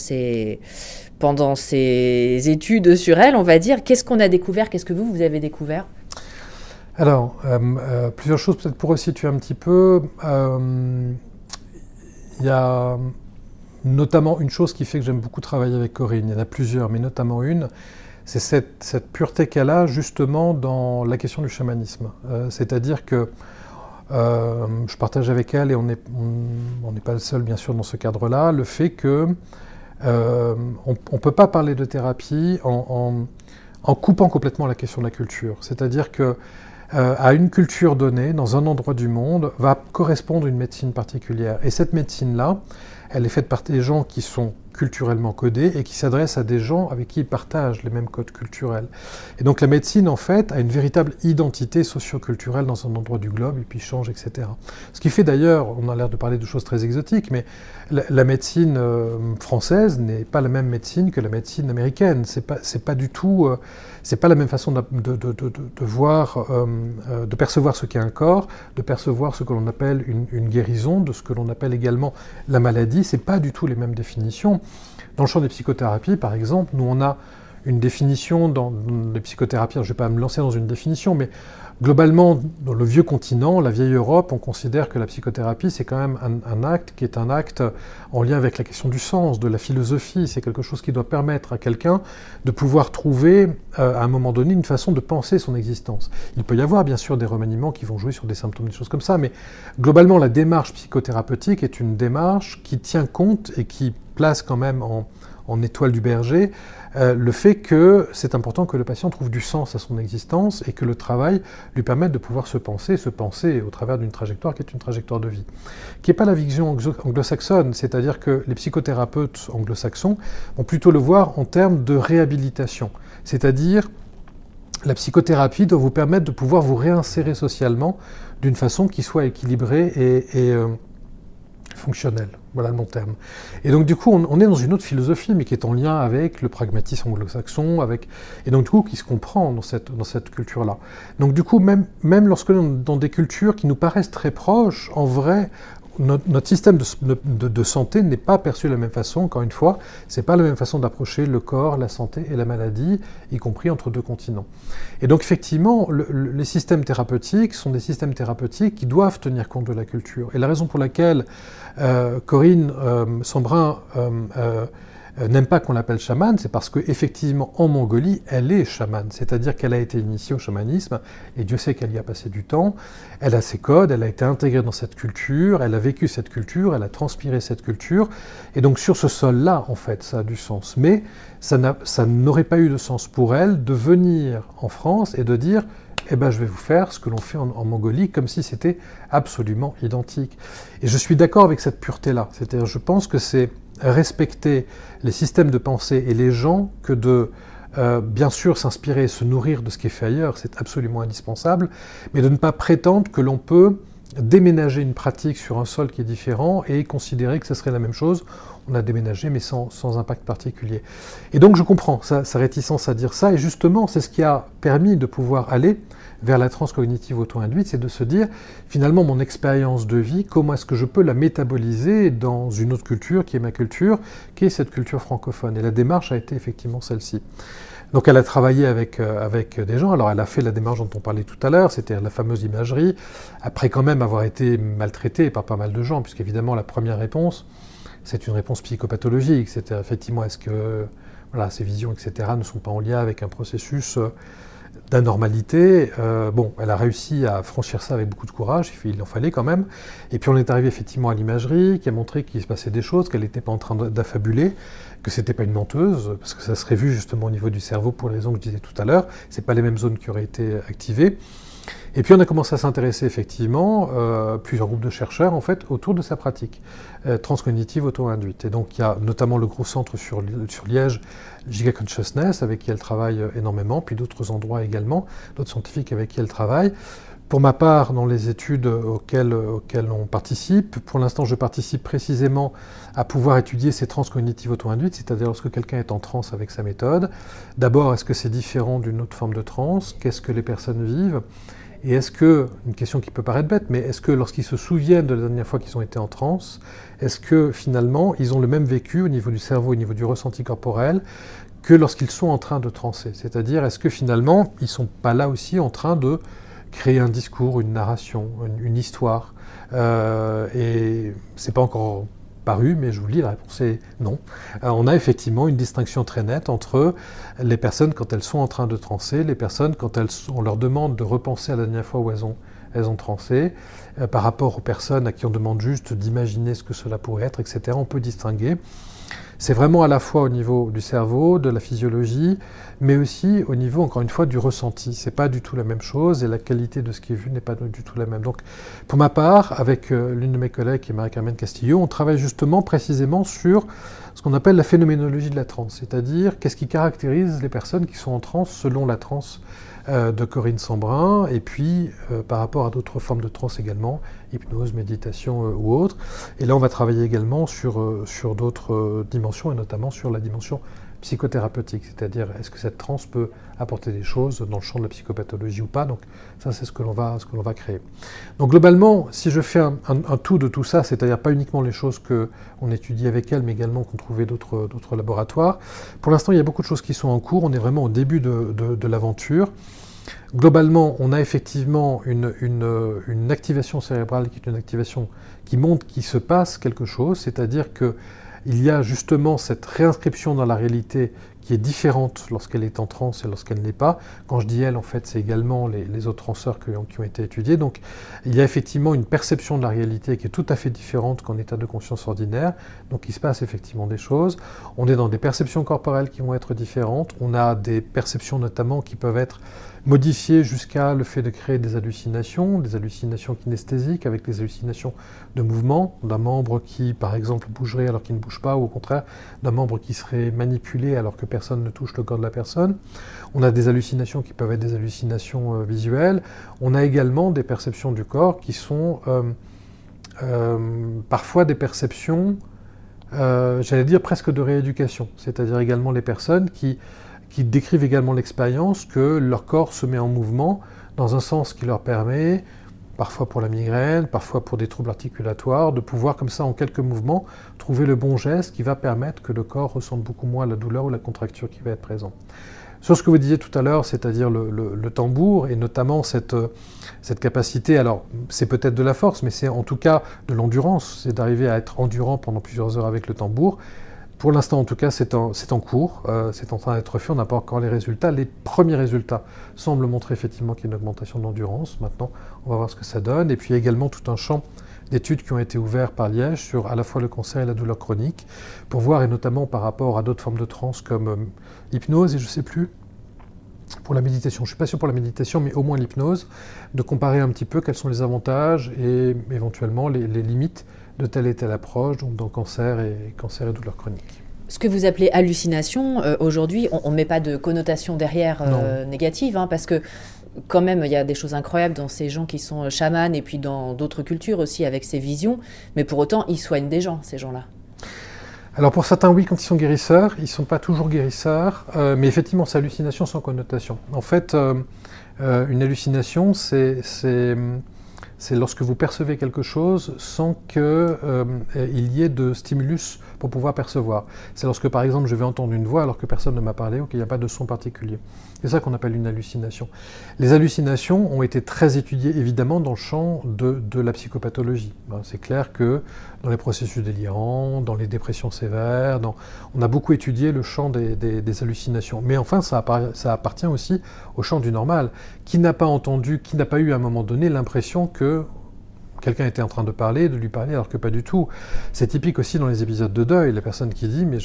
ses études sur elle, on va dire. Qu'est-ce qu'on a découvert? Qu'est-ce que vous, vous avez découvert? Alors, euh, plusieurs choses peut-être pour resituer un petit peu. Il y a notamment une chose qui fait que j'aime beaucoup travailler avec Corinne. Il y en a plusieurs, mais notamment une. C'est cette, pureté qu'elle a justement dans la question du chamanisme. C'est-à-dire que euh, je partage avec elle, et on n'est pas le seul bien sûr dans ce cadre-là, le fait que euh, on ne peut pas parler de thérapie en, coupant complètement la question de la culture. C'est-à-dire que euh, à une culture donnée, dans un endroit du monde, va correspondre une médecine particulière. Et cette médecine-là, elle est faite par des gens qui sont culturellement codés et qui s'adressent à des gens avec qui ils partagent les mêmes codes culturels. Et donc la médecine, en fait, a une véritable identité socioculturelle dans un endroit du globe, et puis change, etc. Ce qui fait d'ailleurs, on a l'air de parler de choses très exotiques, mais la, médecine euh, française n'est pas la même médecine que la médecine américaine. C'est pas, c'est pas du tout, euh, c'est pas la même façon de, de, de, voir, euh, de percevoir ce qu'est un corps, de percevoir ce que l'on appelle une, une guérison, de ce que l'on appelle également la maladie. C'est pas du tout les mêmes définitions. Dans le champ des psychothérapies, par exemple, nous on a une définition dans les psychothérapies, je ne vais pas me lancer dans une définition, mais globalement, dans le vieux continent, la vieille Europe, on considère que la psychothérapie, c'est quand même un, acte qui est un acte en lien avec la question du sens, de la philosophie. C'est quelque chose qui doit permettre à quelqu'un de pouvoir trouver, euh, à un moment donné, une façon de penser son existence. Il peut y avoir, bien sûr, des remaniements qui vont jouer sur des symptômes, des choses comme ça, mais globalement, la démarche psychothérapeutique est une démarche qui tient compte et qui place quand même en, étoile du berger euh, le fait que c'est important que le patient trouve du sens à son existence et que le travail lui permette de pouvoir se penser, se penser au travers d'une trajectoire qui est une trajectoire de vie, qui n'est pas la vision anglo-saxonne, c'est-à-dire que les psychothérapeutes anglo-saxons vont plutôt le voir en termes de réhabilitation, c'est-à-dire la psychothérapie doit vous permettre de pouvoir vous réinsérer socialement d'une façon qui soit équilibrée et, euh, fonctionnelle. Voilà le long terme. Et donc du coup, on, est dans une autre philosophie, mais qui est en lien avec le pragmatisme anglo-saxon, avec et donc du coup qui se comprend dans cette, dans cette culture-là. Donc du coup, même, même lorsque dans des cultures qui nous paraissent très proches, en vrai, notre, système de, santé n'est pas perçu de la même façon, encore une fois, c'est pas la même façon d'approcher le corps, la santé et la maladie, y compris entre deux continents. Et donc effectivement, les systèmes thérapeutiques sont des systèmes thérapeutiques qui doivent tenir compte de la culture. Et la raison pour laquelle euh, Corinne euh, euh, euh, n'aime pas qu'on l'appelle chamane, c'est parce qu'effectivement, en Mongolie, elle est chamane, c'est-à-dire qu'elle a été initiée au chamanisme, et Dieu sait qu'elle y a passé du temps. Elle a ses codes, elle a été intégrée dans cette culture, elle a vécu cette culture, elle a transpiré cette culture, et donc sur ce sol-là, en fait, ça a du sens. Mais ça n'aurait pas eu de sens pour elle de venir en France et de dire eh ben, je vais vous faire ce que l'on fait en, en, Mongolie, comme si c'était absolument identique. Et je suis d'accord avec cette pureté-là. C'est-à-dire, je pense que c'est respecter les systèmes de pensée et les gens que de euh, bien sûr s'inspirer et se nourrir de ce qui est fait ailleurs, c'est absolument indispensable, mais de ne pas prétendre que l'on peut déménager une pratique sur un sol qui est différent et considérer que ce serait la même chose. On a déménagé mais sans, sans impact particulier. Et donc je comprends sa, sa réticence à dire ça, et justement c'est ce qui a permis de pouvoir aller vers la transcognitive auto-induite, c'est de se dire, finalement, mon expérience de vie, comment est-ce que je peux la métaboliser dans une autre culture, qui est ma culture, qui est cette culture francophone. Et la démarche a été effectivement celle-ci. Donc elle a travaillé avec, euh, avec des gens, alors elle a fait la démarche dont on parlait tout à l'heure, c'était la fameuse imagerie, après quand même avoir été maltraitée par pas mal de gens, puisqu'évidemment la première réponse, c'est une réponse psychopathologique, c'était effectivement est-ce que voilà, ces visions, etc., ne sont pas en lien avec un processus... Euh, d'anormalité? Euh, bon, elle a réussi à franchir ça avec beaucoup de courage, il en fallait quand même. Et puis on est arrivé effectivement à l'imagerie, qui a montré qu'il se passait des choses, qu'elle n'était pas en train d'affabuler, que c'était pas une menteuse, parce que ça serait vu justement au niveau du cerveau pour les raisons que je disais tout à l'heure. C'est pas les mêmes zones qui auraient été activées. Et puis on a commencé à s'intéresser effectivement, euh, plusieurs groupes de chercheurs en fait, autour de sa pratique euh, transcognitive auto-induite. Et donc il y a notamment le gros centre sur, sur Liège, Giga Consciousness, avec qui elle travaille euh, énormément, puis d'autres endroits également, d'autres scientifiques avec qui elle travaille. Pour ma part, dans les études auxquelles, on participe, pour l'instant je participe précisément à pouvoir étudier ces transcognitives auto-induites, c'est-à-dire lorsque quelqu'un est en transe avec sa méthode. D'abord, est-ce que c'est différent d'une autre forme de transe? Qu'est-ce que les personnes vivent? Et est-ce que, une question qui peut paraître bête, mais est-ce que lorsqu'ils se souviennent de la dernière fois qu'ils ont été en transe, est-ce que finalement ils ont le même vécu au niveau du cerveau, au niveau du ressenti corporel, que lorsqu'ils sont en train de transer? C'est-à-dire, est-ce que finalement ils ne sont pas là aussi en train de créer un discours, une narration, une, histoire euh, Et c'est pas encore paru, mais je vous lis, la réponse est non. Euh, on a effectivement une distinction très nette entre les personnes quand elles sont en train de transer, les personnes quand elles, on leur demande de repenser à la dernière fois où elles ont, elles ont transé, euh, par rapport aux personnes à qui on demande juste d'imaginer ce que cela pourrait être, etc. On peut distinguer. C'est vraiment à la fois au niveau du cerveau, de la physiologie, mais aussi au niveau, encore une fois, du ressenti. C'est pas du tout la même chose et la qualité de ce qui est vu n'est pas du tout la même. Donc, pour ma part, avec euh, l'une de mes collègues, qui est Marie-Carmen Castillo, on travaille justement précisément sur ce qu'on appelle la phénoménologie de la transe, c'est-à-dire qu'est-ce qui caractérise les personnes qui sont en transe selon la transe euh, de Corinne Sambrin, et puis euh, par rapport à d'autres formes de transe également, hypnose, méditation ou autres. Et là, on va travailler également sur d'autres dimensions, et notamment sur la dimension psychothérapeutique, c'est-à-dire est-ce que cette transe peut apporter des choses dans le champ de la psychopathologie ou pas. Donc ça, c'est ce que l'on va, que va créer. Donc globalement, si je fais un, tout de tout ça, c'est-à-dire pas uniquement les choses qu'on étudie avec elle, mais également qu'on trouvait d'autres, laboratoires, pour l'instant, il y a beaucoup de choses qui sont en cours. On est vraiment au début de, l'aventure. Globalement, on a effectivement une, une, une, activation cérébrale qui est une activation qui montre qu'il se passe quelque chose, c'est-à-dire que il y a justement cette réinscription dans la réalité qui est différente lorsqu'elle est en transe et lorsqu'elle n'est pas. Quand je dis elle, en fait, c'est également les, autres transeurs qui ont, été étudiés. Donc, il y a effectivement une perception de la réalité qui est tout à fait différente qu'en état de conscience ordinaire. Donc, il se passe effectivement des choses. On est dans des perceptions corporelles qui vont être différentes. On a des perceptions notamment qui peuvent être modifié jusqu'à le fait de créer des hallucinations, des hallucinations kinesthésiques avec des hallucinations de mouvement, d'un membre qui par exemple bougerait alors qu'il ne bouge pas, ou au contraire d'un membre qui serait manipulé alors que personne ne touche le corps de la personne. On a des hallucinations qui peuvent être des hallucinations euh, visuelles. On a également des perceptions du corps qui sont euh, euh, parfois des perceptions, j'allais dire presque de rééducation, c'est-à-dire également les personnes qui qui décrivent également l'expérience que leur corps se met en mouvement dans un sens qui leur permet, parfois pour la migraine, parfois pour des troubles articulatoires, de pouvoir comme ça en quelques mouvements trouver le bon geste qui va permettre que le corps ressente beaucoup moins la douleur ou la contracture qui va être présente. Sur ce que vous disiez tout à l'heure, c'est-à-dire le, tambour, et notamment cette, cette capacité, alors c'est peut-être de la force, mais c'est en tout cas de l'endurance, c'est d'arriver à être endurant pendant plusieurs heures avec le tambour, pour l'instant, en tout cas, c'est en, cours, euh, c'est en train d'être fait, on n'a pas encore les résultats. Les premiers résultats semblent montrer effectivement qu'il y a une augmentation de l'endurance. Maintenant, on va voir ce que ça donne. Et puis également tout un champ d'études qui ont été ouverts par Liège sur à la fois le cancer et la douleur chronique, pour voir, et notamment par rapport à d'autres formes de transe comme euh, l'hypnose, et je ne sais plus, pour la méditation, je ne suis pas sûr pour la méditation, mais au moins l'hypnose, de comparer un petit peu quels sont les avantages et éventuellement les limites de telle et telle approche, donc dans cancer et, cancer et douleurs chroniques. Ce que vous appelez hallucination, euh, aujourd'hui, on ne met pas de connotation derrière euh, négative, hein, parce que quand même, il y a des choses incroyables dans ces gens qui sont euh, chamans et puis dans d'autres cultures aussi avec ces visions, mais pour autant, ils soignent des gens, ces gens-là. Alors pour certains, oui, quand ils sont guérisseurs, ils ne sont pas toujours guérisseurs, mais effectivement, c'est hallucination sans connotation. En fait, une hallucination, c'est c'est lorsque vous percevez quelque chose sans qu'il euh, y ait de stimulus pour pouvoir percevoir. C'est lorsque, par exemple, je vais entendre une voix alors que personne ne m'a parlé ou qu'il n'y a pas de son particulier. C'est ça qu'on appelle une hallucination. Les hallucinations ont été très étudiées, évidemment, dans le champ de, la psychopathologie. Ben, c'est clair que dans les processus délirants, dans les dépressions sévères, on a beaucoup étudié le champ des, hallucinations. Mais enfin, ça, ça appartient aussi au champ du normal. Qui n'a pas entendu, qui n'a pas eu à un moment donné l'impression que quelqu'un était en train de parler, de lui parler, alors que pas du tout. C'est typique aussi dans les épisodes de deuil, la personne qui dit mais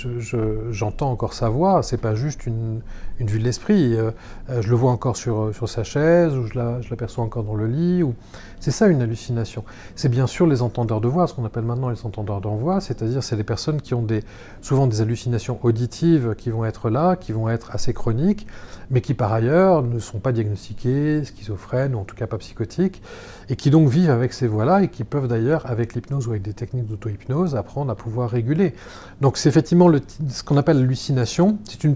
j'entends encore sa voix, c'est pas juste une, vue de l'esprit, euh, euh, je le vois encore sur, sur sa chaise, ou je l'aperçois encore dans le lit, ou c'est ça une hallucination. C'est bien sûr les entendeurs de voix, ce qu'on appelle maintenant les entendeurs de voix, c'est-à-dire c'est les personnes qui ont des, souvent des hallucinations auditives qui vont être là, qui vont être assez chroniques, mais qui par ailleurs ne sont pas diagnostiquées, schizophrènes, ou en tout cas pas psychotiques, et qui donc vivent avec ces voix-là, et qui peuvent d'ailleurs, avec l'hypnose ou avec des techniques d'auto-hypnose, apprendre à pouvoir réguler. Donc c'est effectivement ce qu'on appelle l'hallucination, c'est une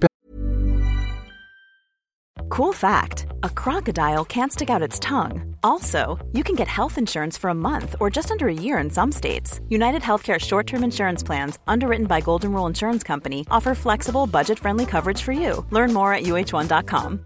Cool fact, a crocodile can't stick out its tongue. Also, you can get health insurance for a month or just under a year in some states. United Healthcare short term insurance plans, underwritten by Golden Rule Insurance Company, offer flexible, budget friendly coverage for you. Learn more at uh1.com.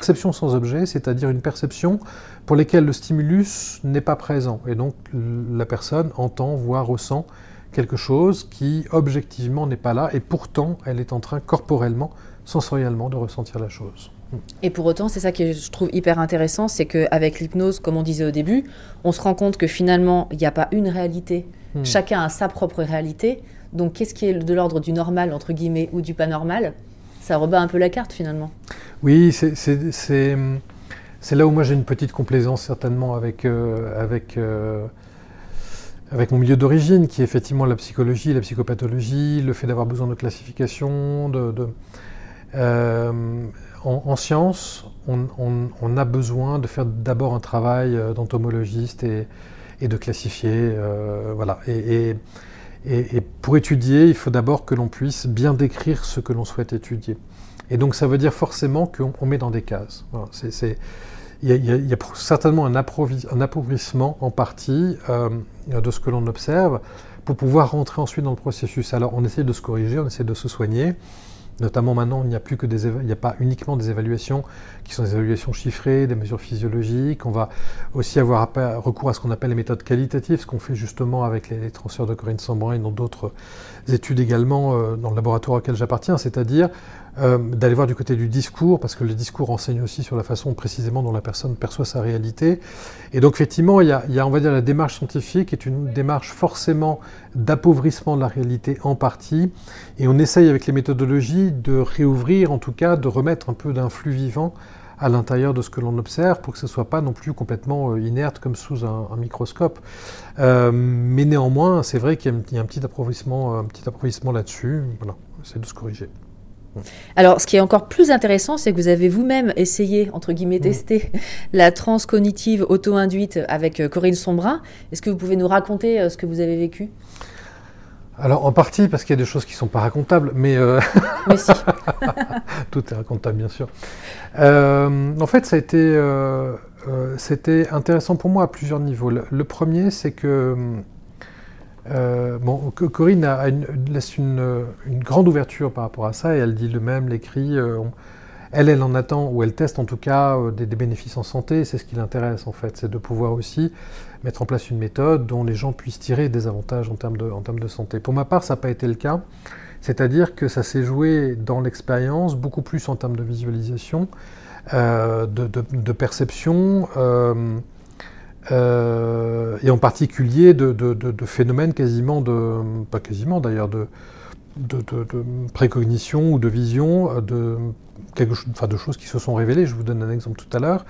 Perception sans objet, c'est-à-dire une perception pour laquelle le stimulus n'est pas présent. Et donc la personne entend, voit, ressent quelque chose qui objectivement n'est pas là et pourtant elle est en train corporellement, sensoriellement de ressentir la chose. Et pour autant, c'est ça que je trouve hyper intéressant, c'est qu'avec l'hypnose, comme on disait au début, on se rend compte que finalement, il n'y a pas une réalité. Hmm. Chacun a sa propre réalité. Donc, qu'est-ce qui est de l'ordre du normal, entre guillemets, ou du pas normal? Ça rebat un peu la carte finalement. Oui, c'est là où moi j'ai une petite complaisance certainement avec, euh, euh, avec mon milieu d'origine, qui est effectivement la psychologie, la psychopathologie, le fait d'avoir besoin de classification. Euh, en, science, on, a besoin de faire d'abord un travail d'entomologiste et, de classifier. Voilà. Pour étudier, il faut d'abord que l'on puisse bien décrire ce que l'on souhaite étudier. Et donc ça veut dire forcément qu'on met dans des cases. il y, a, certainement un, appauvrissement en partie euh, de ce que l'on observe pour pouvoir rentrer ensuite dans le processus. Alors on essaie de se corriger, on essaie de se soigner. Notamment maintenant, il n'y a plus que des, il n'y a pas uniquement des évaluations qui sont des évaluations chiffrées, des mesures physiologiques. On va aussi avoir recours à ce qu'on appelle les méthodes qualitatives, ce qu'on fait justement avec les, transferts de Corinne Sambrin et dans d'autres études également euh, dans le laboratoire auquel j'appartiens, c'est-à-dire euh, d'aller voir du côté du discours, parce que le discours enseigne aussi sur la façon précisément dont la personne perçoit sa réalité. Et donc effectivement, il y a, on va dire, la démarche scientifique est une démarche forcément d'appauvrissement de la réalité en partie, et on essaye avec les méthodologies de réouvrir, en tout cas, de remettre un peu d'un flux vivant à l'intérieur de ce que l'on observe pour que ce ne soit pas non plus complètement euh, inerte comme sous un, microscope. Euh, mais néanmoins, c'est vrai qu'il y, a un petit appauvrissement, un petit appauvrissement là-dessus. Voilà, c'est de se corriger. Alors, ce qui est encore plus intéressant, c'est que vous avez vous-même essayé, entre guillemets, mm. tester la transcognitive auto-induite avec euh, Corinne Sombrin. Est-ce que vous pouvez nous raconter euh, ce que vous avez vécu? Alors en partie parce qu'il y a des choses qui ne sont pas racontables, mais, euh, mais si. tout est racontable bien sûr. en fait, ça a été, c'était intéressant pour moi à plusieurs niveaux. le premier, c'est que euh, Corinne laisse une, grande ouverture par rapport à ça et elle dit le même, l'écrit. Euh, elle, elle en attend, ou elle teste en tout cas euh, des, bénéfices en santé. C'est ce qui l'intéresse en fait, c'est de pouvoir aussi mettre en place une méthode dont les gens puissent tirer des avantages en termes de, en termes de santé. Pour ma part, ça n'a pas été le cas. C'est-à-dire que ça s'est joué dans l'expérience beaucoup plus en termes de visualisation, de, de, perception. Euh, et en particulier de, phénomènes quasiment de, pas quasiment d'ailleurs, de, précognition ou de vision euh, de, quelque enfin de choses qui se sont révélées. Je vous donne un exemple tout à l'heure,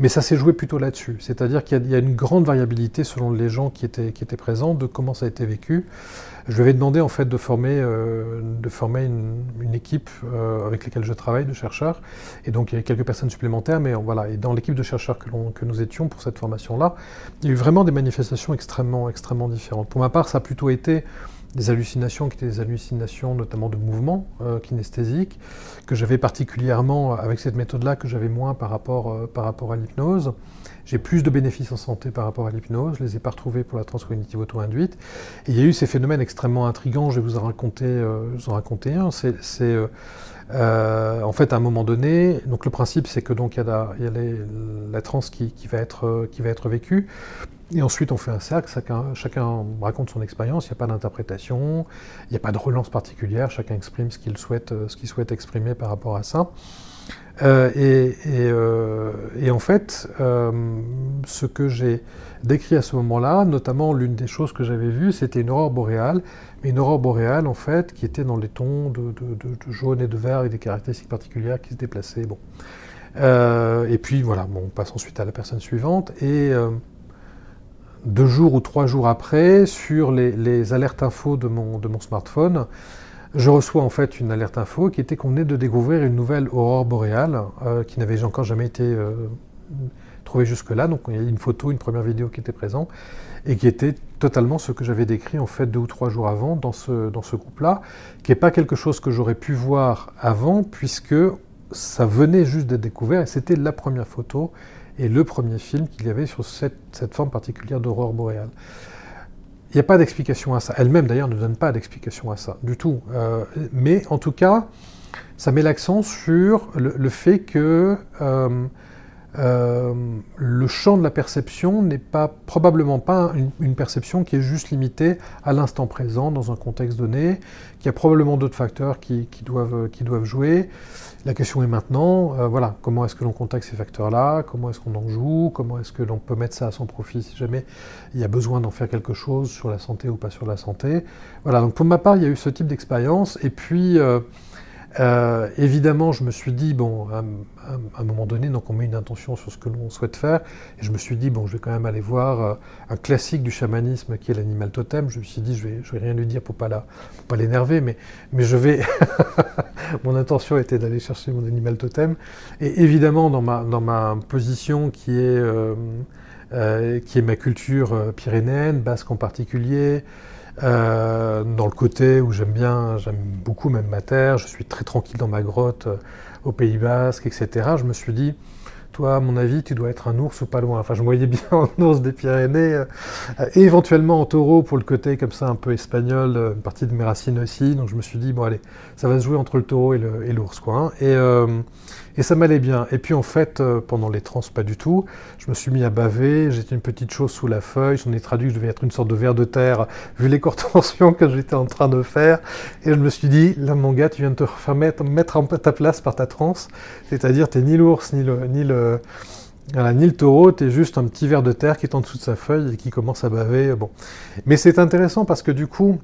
mais ça s'est joué plutôt là-dessus. C'est-à-dire qu'il y, a une grande variabilité selon les gens qui étaient, qui étaient présents de comment ça a été vécu. Je lui avais demandé en fait de former, euh, de former une, équipe euh, avec laquelle je travaille, de chercheurs, et donc il y avait quelques personnes supplémentaires, mais voilà. Et dans l'équipe de chercheurs que, que, nous étions pour cette formation-là, il y a eu vraiment des manifestations extrêmement, extrêmement différentes. Pour ma part, ça a plutôt été des hallucinations qui étaient des hallucinations notamment de mouvements euh, kinesthésiques, que j'avais particulièrement avec cette méthode-là, que j'avais moins par rapport, par rapport à l'hypnose. J'ai plus de bénéfices en santé par rapport à l'hypnose, je les ai pas retrouvés pour la transcognitive auto-induite. Et il y a eu ces phénomènes extrêmement intrigants, je vais vous en raconter, euh, vous en raconter un. C'est, euh, euh, en fait, à un moment donné, donc le principe c'est que donc il y a la, y a la transe qui, qui, va être, qui va être vécue. Et ensuite, on fait un cercle, chacun, chacun raconte son expérience, il n'y a pas d'interprétation, il n'y a pas de relance particulière, chacun exprime ce qu'il souhaite, ce qu'il souhaite exprimer par rapport à ça. Euh, euh, et, en fait, euh, ce que j'ai décrit à ce moment-là, notamment l'une des choses que j'avais vues, c'était une aurore boréale, mais une aurore boréale en fait qui était dans les tons de, jaune et de vert avec des caractéristiques particulières qui se déplaçaient. Bon. et puis voilà, on passe ensuite à la personne suivante. Et deux jours ou trois jours après, sur les, les alertes info de mon, de mon smartphone, je reçois en fait une alerte info qui était qu'on venait de découvrir une nouvelle aurore boréale euh, qui n'avait encore jamais été euh, trouvée jusque-là. Donc il y a une photo, une première vidéo qui était présente et qui était totalement ce que j'avais décrit en fait deux ou trois jours avant dans ce, dans ce groupe-là, qui n'est pas quelque chose que j'aurais pu voir avant puisque ça venait juste d'être découvert et c'était la première photo et le premier film qu'il y avait sur cette, cette forme particulière d'aurore boréale. Il n'y a pas d'explication à ça. Elle-même, d'ailleurs, ne donne pas d'explication à ça, du tout. Euh, mais en tout cas, ça met l'accent sur le, fait que euh, euh, le champ de la perception n'est pas probablement pas une, perception qui est juste limitée à l'instant présent dans un contexte donné, qu'il y a probablement d'autres facteurs qui, doivent, qui doivent jouer. La question est maintenant, euh, voilà, comment est-ce que l'on contacte ces facteurs-là, comment est-ce qu'on en joue, comment est-ce que l'on peut mettre ça à son profit si jamais il y a besoin d'en faire quelque chose sur la santé ou pas sur la santé? Voilà, donc pour ma part, il y a eu ce type d'expérience, et puis euh, euh, évidemment, je me suis dit, bon, à, un moment donné, donc on met une intention sur ce que l'on souhaite faire, et je me suis dit, bon, je vais quand même aller voir euh, un classique du chamanisme qui est l'animal totem. Je me suis dit, je vais, vais rien lui dire pour pas la, pas l'énerver, mais, je vais. mon intention était d'aller chercher mon animal totem, et évidemment, dans ma, position euh, qui est ma culture pyrénéenne, basque en particulier. Euh, dans le côté où j'aime bien, j'aime beaucoup même ma terre, je suis très tranquille dans ma grotte euh, au Pays Basque, etc. Je me suis dit, toi, à mon avis, tu dois être un ours ou pas loin. Enfin, je me voyais bien en ours des Pyrénées, euh, et éventuellement en taureau pour le côté comme ça un peu espagnol, une partie de mes racines aussi. Donc je me suis dit, bon allez, ça va se jouer entre le taureau et l'ours, quoi. Hein. Et ça m'allait bien. Et puis en fait, euh, pendant les trans, pas du tout. Je me suis mis à baver, j'étais une petite chose sous la feuille, j'en ai traduit que je devais être une sorte de ver de terre, vu les courtes tensions que j'étais en train de faire. Et je me suis dit, là mon gars, tu viens de te faire mettre, en ta place par ta transe. C'est-à-dire, t'es ni l'ours, ni le... Ni le ni le taureau, t'es juste un petit ver de terre qui est en dessous de sa feuille et qui commence à baver. Bon. Mais c'est intéressant parce que du coup,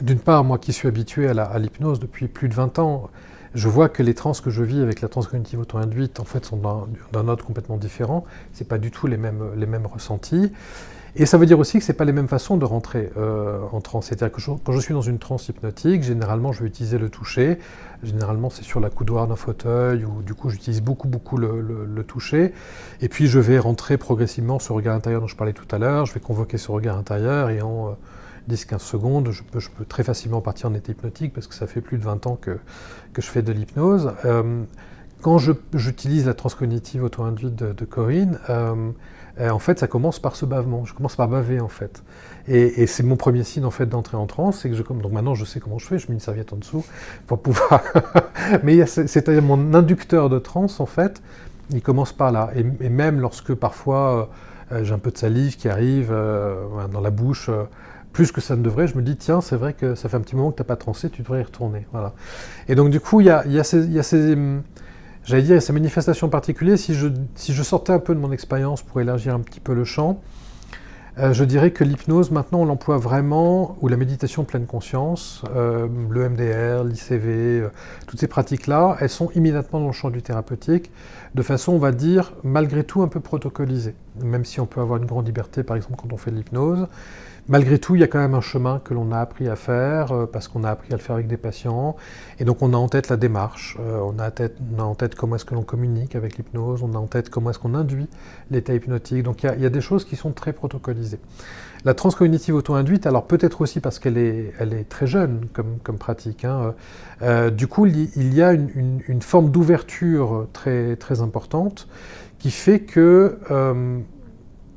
d'une part, moi qui suis habitué à l'hypnose depuis plus de 20 ans, je vois que les trans que je vis avec la trans cognitive auto-induite, en fait, sont d'un ordre complètement différent. C'est pas du tout les mêmes, les mêmes ressentis. Et ça veut dire aussi que c'est pas les mêmes façons de rentrer euh, en transe. C'est-à-dire que quand je suis dans une transe hypnotique, généralement, je vais utiliser le toucher. Généralement, c'est sur la coudoir d'un fauteuil, ou du coup, j'utilise beaucoup, beaucoup le, le, toucher. Et puis, je vais rentrer progressivement ce regard intérieur dont je parlais tout à l'heure. Je vais convoquer ce regard intérieur et en... Euh, 10-15 secondes, je peux, très facilement partir en état hypnotique parce que ça fait plus de 20 ans que, je fais de l'hypnose. Euh, quand j'utilise la transcognitive auto-induite de, Corinne, euh, euh, en fait, ça commence par ce bavement. Je commence par baver, en fait. Et, c'est mon premier signe, en fait, d'entrer en transe. C'est que je, donc maintenant, je sais comment je fais. Je mets une serviette en dessous pour pouvoir... Mais c'est-à-dire mon inducteur de transe, en fait, il commence par là. Et, et même lorsque, parfois, j'ai un peu de salive qui arrive dans la bouche plus que ça ne devrait, je me dis, tiens, c'est vrai que ça fait un petit moment que tu n'as pas transé, tu devrais y retourner. Voilà. Et donc, du coup, il y a, ces, ces j'allais dire, ces manifestations particulières. Si je, si je sortais un peu de mon expérience pour élargir un petit peu le champ, euh, je dirais que l'hypnose, maintenant, on l'emploie vraiment, ou la méditation pleine conscience, euh, le MDR, l'ICV, euh, toutes ces pratiques-là, elles sont immédiatement dans le champ du thérapeutique, de façon, on va dire, malgré tout un peu protocolisée. Même si on peut avoir une grande liberté, par exemple, quand on fait de l'hypnose, Malgré tout, il y a quand même un chemin que l'on a appris à faire, euh, parce qu'on a appris à le faire avec des patients, et donc on a en tête la démarche, euh, on, a tête, en tête comment est-ce que l'on communique avec l'hypnose, on a en tête comment est-ce qu'on induit l'état hypnotique, donc il y, a, des choses qui sont très protocolisées. La transcognitive auto-induite, alors peut-être aussi parce qu'elle est, très jeune comme, pratique, hein, euh, du coup il y a une, forme d'ouverture très importante qui fait que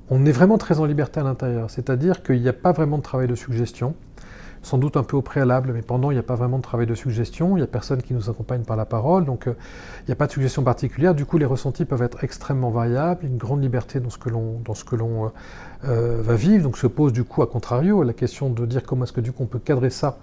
on est vraiment très en liberté à l'intérieur. C'est-à-dire qu'il n'y a pas vraiment de travail de suggestion, sans doute un peu au préalable, mais pendant, il n'y a pas vraiment de travail de suggestion. Il n'y a personne qui nous accompagne par la parole, donc euh, il n'y a pas de suggestion particulière. Du coup, les ressentis peuvent être extrêmement variables, une grande liberté dans ce que l'on, euh, euh, va vivre. Donc se pose du coup, à contrario, la question de dire comment est-ce que du coup on peut cadrer ça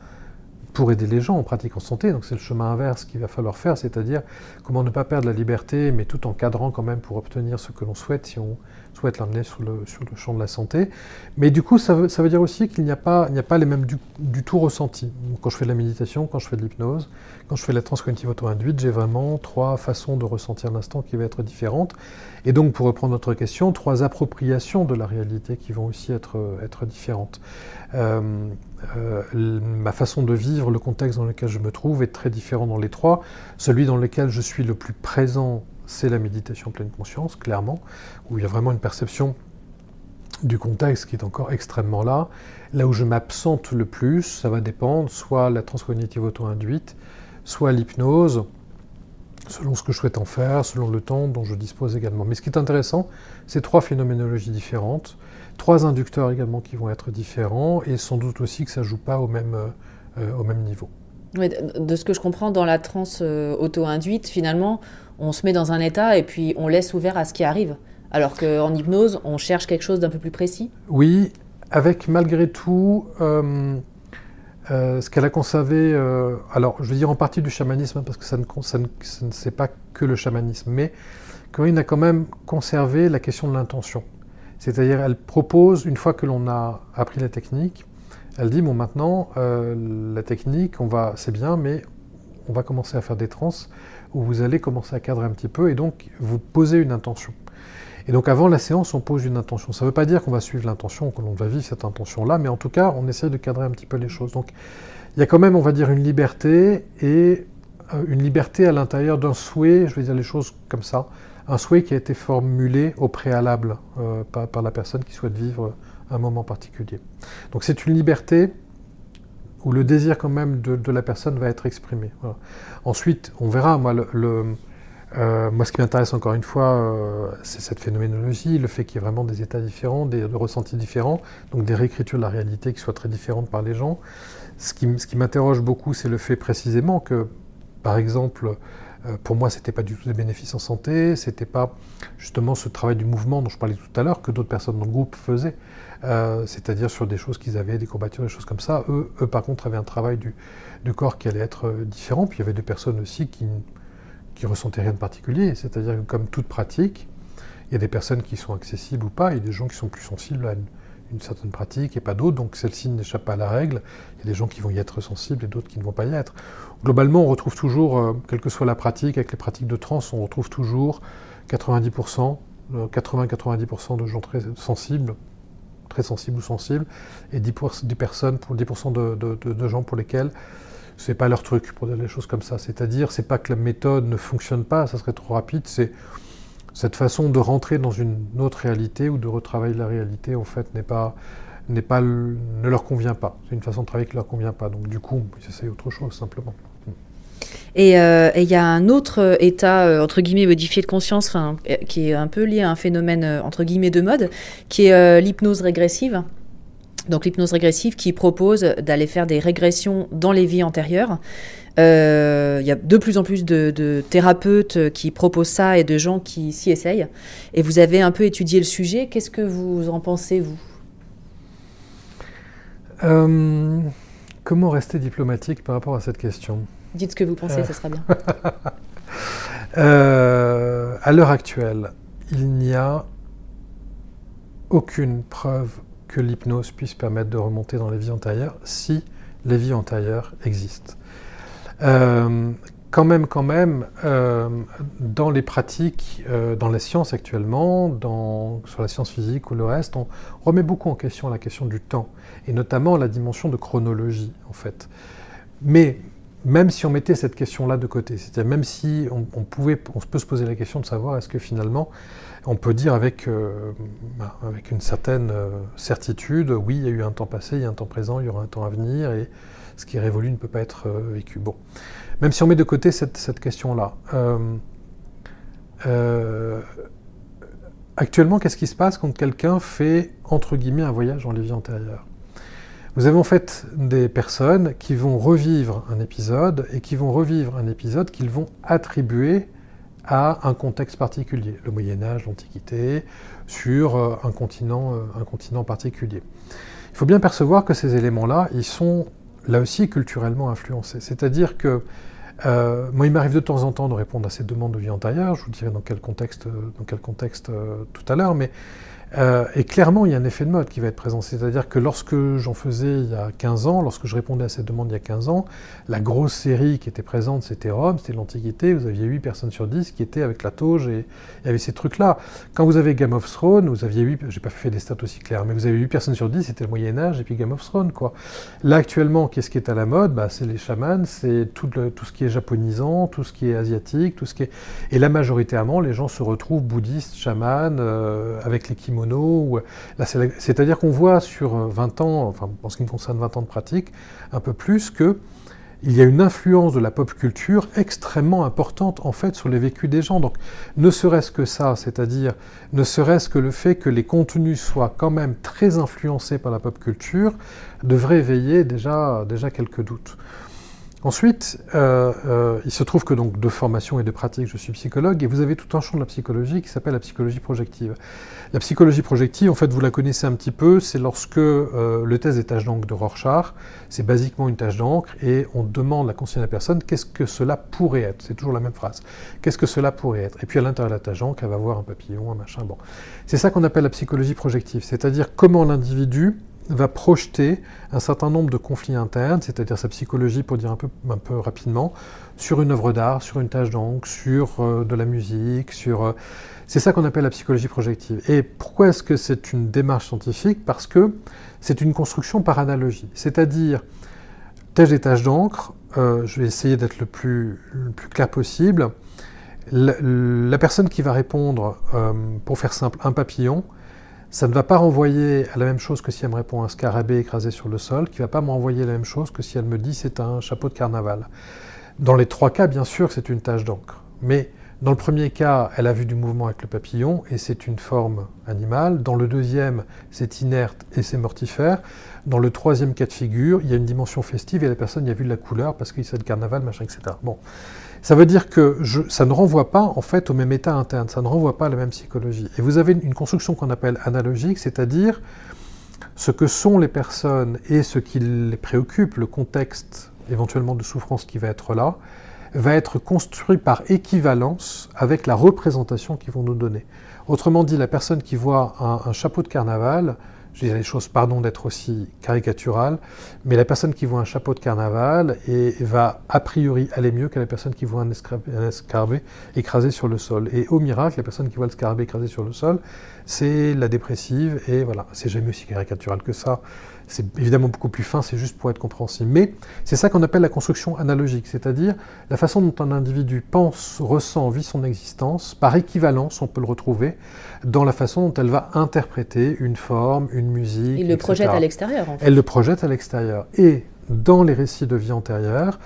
pour aider les gens en pratique en santé. Donc c'est le chemin inverse qu'il va falloir faire, c'est-à-dire comment ne pas perdre la liberté, mais tout en cadrant quand même pour obtenir ce que l'on souhaite si on souhaite l'amener sur le, sur le champ de la santé. Mais du coup, ça veut, dire aussi qu'il n'y a, pas, a pas les mêmes du, tout ressentis. Quand je fais de la méditation, quand je fais de l'hypnose, quand je fais de la transcognitive auto-induite, j'ai vraiment trois façons de ressentir l'instant qui vont être différentes. Et donc, pour reprendre notre question, trois appropriations de la réalité qui vont aussi être, être différentes. Euh, euh, ma façon de vivre, le contexte dans lequel je me trouve est très différent dans les trois. Celui dans lequel je suis le plus présent c'est la méditation pleine conscience, clairement, où il y a vraiment une perception du contexte qui est encore extrêmement là. Là où je m'absente le plus, ça va dépendre, soit la transcognitive auto-induite, soit l'hypnose, selon ce que je souhaite en faire, selon le temps dont je dispose également. Mais ce qui est intéressant, c'est trois phénoménologies différentes, trois inducteurs également qui vont être différents, et sans doute aussi que ça ne joue pas au même, euh, au même niveau. de ce que je comprends, dans la transe euh, auto-induite, finalement, on se met dans un état et puis on laisse ouvert à ce qui arrive. Alors qu'en hypnose, on cherche quelque chose d'un peu plus précis Oui, avec malgré tout euh, euh, ce qu'elle a conservé, alors je veux dire en partie du chamanisme, hein, parce que ça ne, ça ne, c'est pas que le chamanisme, mais Corinne a quand même conservé la question de l'intention. C'est-à-dire, elle propose, une fois que l'on a appris la technique, elle dit bon maintenant euh, la technique, on va, c'est bien, mais on va commencer à faire des trans où vous allez commencer à cadrer un petit peu et donc vous posez une intention. Et donc avant la séance, on pose une intention. Ça ne veut pas dire qu'on va suivre l'intention, que l'on va vivre cette intention-là, mais en tout cas, on essaie de cadrer un petit peu les choses. Donc il y a quand même, on va dire, une liberté et euh, une liberté à l'intérieur d'un souhait, je vais dire les choses comme ça, un souhait qui a été formulé au préalable euh, par, par, la personne qui souhaite vivre un moment particulier. Donc c'est une liberté où le désir quand même de, la personne va être exprimé. Ensuite, on verra, moi, le, euh, ce qui m'intéresse encore une fois, euh, c'est cette phénoménologie, le fait qu'il y ait vraiment des états différents, des, ressentis différents, donc des réécritures de la réalité qui soient très différentes par les gens. Ce qui, ce qui m'interroge beaucoup, c'est le fait précisément que, par exemple, euh, pour moi, c'était pas du tout des bénéfices en santé, c'était pas justement ce travail du mouvement dont je parlais tout à l'heure que d'autres personnes dans le groupe faisaient. Euh, c'est-à-dire sur des choses qu'ils avaient, des courbatures, des choses comme ça. Eux, eux, par contre, avaient un travail du, corps qui allait être euh, différent. Puis il y avait des personnes aussi qui, qui ressentaient rien de particulier. C'est-à-dire que comme toute pratique, il y a des personnes qui sont accessibles ou pas, il y a des gens qui sont plus sensibles à une, certaine pratique et pas d'autres, donc celle-ci n'échappe pas à la règle. Il y a des gens qui vont y être sensibles et d'autres qui ne vont pas y être. Globalement, on retrouve toujours, euh, quelle que soit la pratique, avec les pratiques de trans, on retrouve toujours 90%, 80-90% de gens très sensibles, très sensibles ou sensibles, et 10%, 10 personnes, pour 10% de, gens pour lesquels c'est pas leur truc, pour dire les choses comme ça. C'est-à-dire, c'est pas que la méthode ne fonctionne pas, ça serait trop rapide, c'est cette façon de rentrer dans une autre réalité ou de retravailler la réalité, en fait, n'est pas, n'est pas, ne leur convient pas. C'est une façon de travailler qui ne leur convient pas. Donc, du coup, ils essayent autre chose, simplement. Euh, et il y a un autre euh, état, euh, entre guillemets, modifié de conscience, qui est un peu lié à un phénomène, entre guillemets, de mode, qui est l'hypnose régressive. Donc l'hypnose régressive qui propose d'aller faire des régressions dans les vies antérieures. Il y a de plus en plus de, thérapeutes qui proposent ça et de gens qui s'y essayent. Et vous avez un peu étudié le sujet. Qu'est-ce que vous en pensez, vous? Comment rester diplomatique par rapport à cette question? Dites ce que vous pensez, ce sera bien. Euh, à l'heure actuelle, il n'y a aucune preuve que l'hypnose puisse permettre de remonter dans les vies antérieures si les vies antérieures existent. Euh, quand même, quand même, euh, dans les pratiques, dans la science actuellement, dans, sur la science physique ou le reste, on remet beaucoup en question la question du temps, et notamment la dimension de chronologie, en fait. Mais même si on mettait cette question-là de côté, c'est-à-dire même si on, pouvait, on peut se poser la question de savoir est-ce que finalement on peut dire avec, euh, bah, avec une certaine euh, certitude, oui, il y a eu un temps passé, il y a un temps présent, il y aura un temps à venir, et ce qui est révolu ne peut pas être euh, vécu. Bon, même si on met de côté cette, question-là, actuellement, qu'est-ce qui se passe quand quelqu'un fait, entre guillemets, un voyage dans les vies antérieures vous avez en fait des personnes qui vont revivre un épisode et qui vont revivre un épisode qu'ils vont attribuer à un contexte particulier, le Moyen Âge, l'Antiquité, sur euh, un continent, euh, un continent particulier. Il faut bien percevoir que ces éléments-là, ils sont là aussi culturellement influencés. C'est-à-dire que euh, moi, il m'arrive de temps en temps de répondre à ces demandes de vie antérieure, je vous dirai dans quel contexte, dans quel contexte tout à l'heure, mais euh, et clairement, il y a un effet de mode qui va être présent. C'est-à-dire que lorsque j'en faisais il y a 15 ans, lorsque je répondais à cette demande il y a 15 ans, la grosse série qui était présente, c'était Rome, c'était l'Antiquité. Vous aviez 8 personnes sur 10 qui étaient avec la toge et il y avait ces trucs-là. Quand vous avez Game of Thrones, vous aviez 8, j'ai pas fait des stats aussi clairs, mais vous avez 8 personnes sur 10, c'était le Moyen-Âge et puis Game of Thrones, quoi. Là, actuellement, qu'est-ce qui est à la mode? Bah, C'est les chamans, c'est tout, tout, ce qui est japonisant, tout ce qui est asiatique, tout ce qui est. Et là, majoritairement, les gens se retrouvent bouddhistes, chamans, euh, avec les kimonos c'est-à-dire qu'on voit sur 20 euh, ans, enfin en ce qui me concerne 20 ans de pratique, un peu plus que il y a une influence de la pop culture extrêmement importante en fait sur les vécus des gens. Donc ne serait-ce que ça, c'est-à-dire ne serait-ce que le fait que les contenus soient quand même très influencés par la pop culture, devrait éveiller déjà, déjà quelques doutes. Ensuite, euh, euh, il se trouve que donc de formation et de pratique, je suis psychologue, et vous avez tout un champ de la psychologie qui s'appelle la psychologie projective. La psychologie projective, en fait, vous la connaissez un petit peu, c'est lorsque euh, le test des tâches d'encre de Rorschach, c'est basiquement une tâche d'encre, et on demande la conscience de la personne qu'est-ce que cela pourrait être? C'est toujours la même phrase. Qu'est-ce que cela pourrait être? Et puis à l'intérieur de la tâche d'encre, elle va voir un papillon, un machin. Bon, c'est ça qu'on appelle la psychologie projective, c'est-à-dire comment l'individu va projeter un certain nombre de conflits internes, c'est-à-dire sa psychologie, pour dire un peu, un peu rapidement, sur une œuvre d'art, sur une tâche d'encre, sur euh, de la musique, sur... Euh, c'est ça qu'on appelle la psychologie projective. Et pourquoi est-ce que c'est une démarche scientifique? Parce que c'est une construction par analogie. C'est-à-dire, tâche des tâches d'encre, euh, je vais essayer d'être le plus, le plus clair possible, la, la, personne qui va répondre, pour faire simple, un papillon, ça ne va pas renvoyer à la même chose que si elle me répond un scarabée écrasé sur le sol, qui ne va pas m'envoyer la même chose que si elle me dit c'est un chapeau de carnaval. Dans les trois cas, bien sûr, c'est une tâche d'encre. Mais dans le premier cas, elle a vu du mouvement avec le papillon et c'est une forme animale. Dans le deuxième, c'est inerte et c'est mortifère. Dans le troisième cas de figure, il y a une dimension festive et la personne y a vu de la couleur parce qu'il sait de carnaval, machin, etc. Bon. Ça veut dire que ça ne renvoie pas en fait au même état interne, ça ne renvoie pas à la même psychologie. Et vous avez une construction qu'on appelle analogique, c'est-à-dire ce que sont les personnes et ce qui les préoccupe, le contexte éventuellement de souffrance qui va être là, va être construit par équivalence avec la représentation qu'ils vont nous donner. Autrement dit, la personne qui voit un, un chapeau de carnaval je dis les choses, pardon d'être aussi caricatural, mais la personne qui voit un chapeau de carnaval va a priori aller mieux que la personne qui voit un, escarbé écrasé sur le sol. Et au miracle, la personne qui voit le scarabée écrasé sur le sol, c'est la dépressive, et voilà, c'est jamais aussi caricatural que ça. C'est évidemment beaucoup plus fin, c'est juste pour être compréhensible. Mais c'est ça qu'on appelle la construction analogique, c'est-à-dire la façon dont un individu pense, ressent, vit son existence, par équivalence, on peut le retrouver dans la façon dont elle va interpréter une forme, une musique. Il le projette à l'extérieur, en fait. Elle le projette à l'extérieur. Et dans les récits de vie antérieure,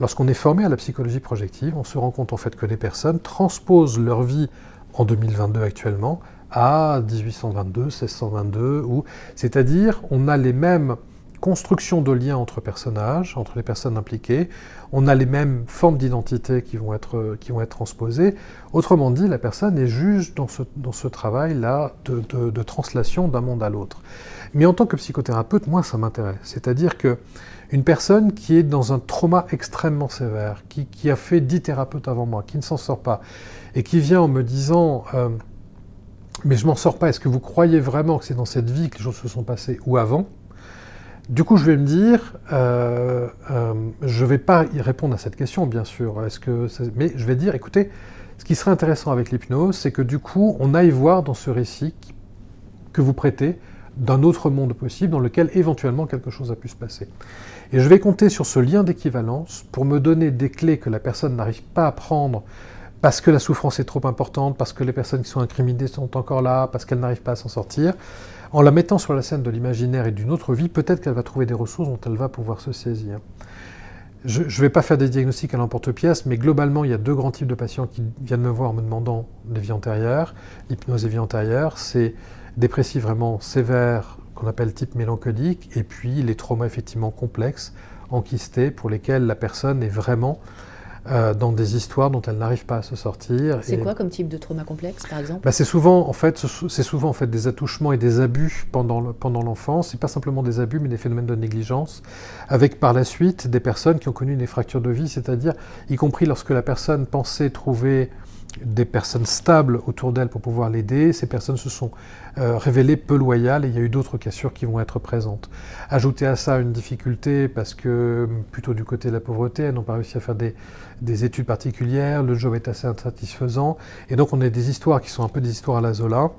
lorsqu'on est formé à la psychologie projective, on se rend compte en fait que les personnes transposent leur vie en 2022 actuellement à 1822, 1622, ou c'est-à-dire on a les mêmes constructions de liens entre personnages, entre les personnes impliquées, on a les mêmes formes d'identité qui, vont être, qui vont être transposées. Autrement dit, la personne est juge dans ce, dans ce travail-là de, de, translation d'un monde à l'autre. Mais en tant que psychothérapeute, moi, ça m'intéresse. C'est-à-dire que une personne qui est dans un trauma extrêmement sévère, qui, qui a fait dix thérapeutes avant moi, qui ne s'en sort pas, et qui vient en me disant euh, mais je m'en sors pas. Est-ce que vous croyez vraiment que c'est dans cette vie que les choses se sont passées ou avant? Du coup, je vais me dire, euh, euh, je ne vais pas y répondre à cette question, bien sûr. Est-ce mais je vais dire, écoutez, ce qui serait intéressant avec l'hypnose, c'est que du coup, on aille voir dans ce récit que vous prêtez d'un autre monde possible dans lequel éventuellement quelque chose a pu se passer. Et je vais compter sur ce lien d'équivalence pour me donner des clés que la personne n'arrive pas à prendre parce que la souffrance est trop importante, parce que les personnes qui sont incriminées sont encore là, parce qu'elles n'arrivent pas à s'en sortir, en la mettant sur la scène de l'imaginaire et d'une autre vie, peut-être qu'elle va trouver des ressources dont elle va pouvoir se saisir. Je ne vais pas faire des diagnostics à l'emporte-pièce, mais globalement, il y a deux grands types de patients qui viennent me voir en me demandant des vies antérieures, l'hypnose et vie antérieure. C'est dépressifs vraiment sévères, qu'on appelle type mélancolique, et puis les traumas effectivement complexes, enquistés, pour lesquels la personne est vraiment euh, dans des histoires dont elle n'arrive pas à se sortir. C'est quoi comme type de trauma complexe, par exemple? Bah, C'est souvent, en fait, c'est souvent en fait des attouchements et des abus pendant le, pendant l'enfance. C'est pas simplement des abus, mais des phénomènes de négligence, avec par la suite des personnes qui ont connu des fractures de vie, c'est-à-dire, y compris lorsque la personne pensait trouver des personnes stables autour d'elle pour pouvoir l'aider. Ces personnes se sont euh, révélées peu loyales et il y a eu d'autres cassures qui vont être présentes. Ajouter à ça une difficulté parce que plutôt du côté de la pauvreté, elles n'ont pas réussi à faire des, des, études particulières, le job est assez insatisfaisant et donc on a des histoires qui sont un peu des histoires à la Zola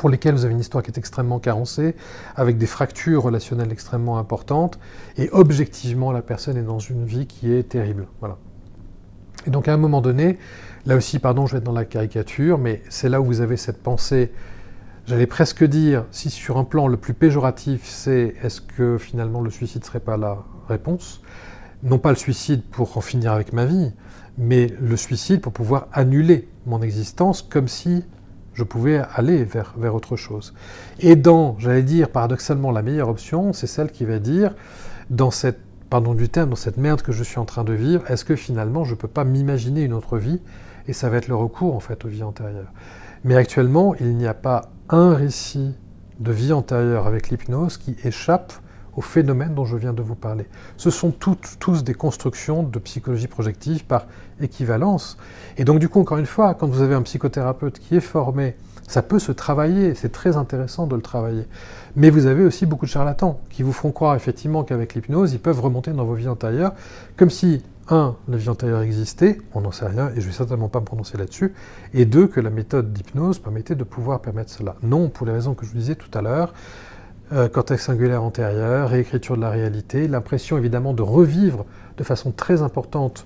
pour lesquelles vous avez une histoire qui est extrêmement carencée, avec des fractures relationnelles extrêmement importantes, et objectivement, la personne est dans une vie qui est terrible. Voilà. Et donc à un moment donné, Là aussi, pardon, je vais être dans la caricature, mais c'est là où vous avez cette pensée, j'allais presque dire, si sur un plan le plus péjoratif, c'est est-ce que finalement le suicide serait pas la réponse? Non pas le suicide pour en finir avec ma vie, mais le suicide pour pouvoir annuler mon existence comme si je pouvais aller vers, vers autre chose. Et dans, j'allais dire, paradoxalement, la meilleure option, c'est celle qui va dire, dans cette pardon du terme, dans cette merde que je suis en train de vivre, est-ce que finalement je ne peux pas m'imaginer une autre vie Et ça va être le recours en fait aux vies antérieures. Mais actuellement, il n'y a pas un récit de vie antérieure avec l'hypnose qui échappe au phénomène dont je viens de vous parler. Ce sont tous des constructions de psychologie projective par équivalence. Et donc du coup, encore une fois, quand vous avez un psychothérapeute qui est formé, ça peut se travailler, c'est très intéressant de le travailler. Mais vous avez aussi beaucoup de charlatans qui vous feront croire effectivement qu'avec l'hypnose, ils peuvent remonter dans vos vies antérieures, comme si, un, la vie antérieure existait, on n'en sait rien, et je ne vais certainement pas me prononcer là-dessus, et deux, que la méthode d'hypnose permettait de pouvoir permettre cela. Non, pour les raisons que je vous disais tout à l'heure, euh, cortex singulaire antérieur, réécriture de la réalité, l'impression évidemment de revivre de façon très importante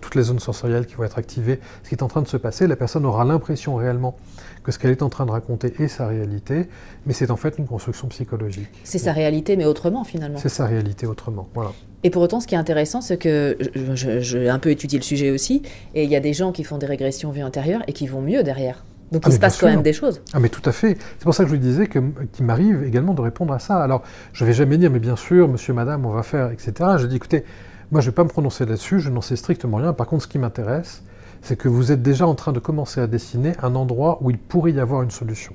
toutes les zones sensorielles qui vont être activées, ce qui est en train de se passer. La personne aura l'impression réellement que ce qu'elle est en train de raconter est sa réalité, mais c'est en fait une construction psychologique. C'est sa réalité, mais autrement finalement. C'est sa réalité autrement, voilà. Et pour autant, ce qui est intéressant, c'est que j'ai un peu étudié le sujet aussi, et il y a des gens qui font des régressions vie antérieure et qui vont mieux derrière. Donc il ah, se passe quand même des choses. Ah mais tout à fait. C'est pour ça que je lui disais qu'il m'arrive également de répondre à ça. Alors je ne vais jamais dire mais bien sûr, monsieur, madame, on va faire, etc. Je dis écoutez, moi je ne vais pas me prononcer là-dessus, je n'en sais strictement rien. Par contre, ce qui m'intéresse, c'est que vous êtes déjà en train de commencer à dessiner un endroit où il pourrait y avoir une solution.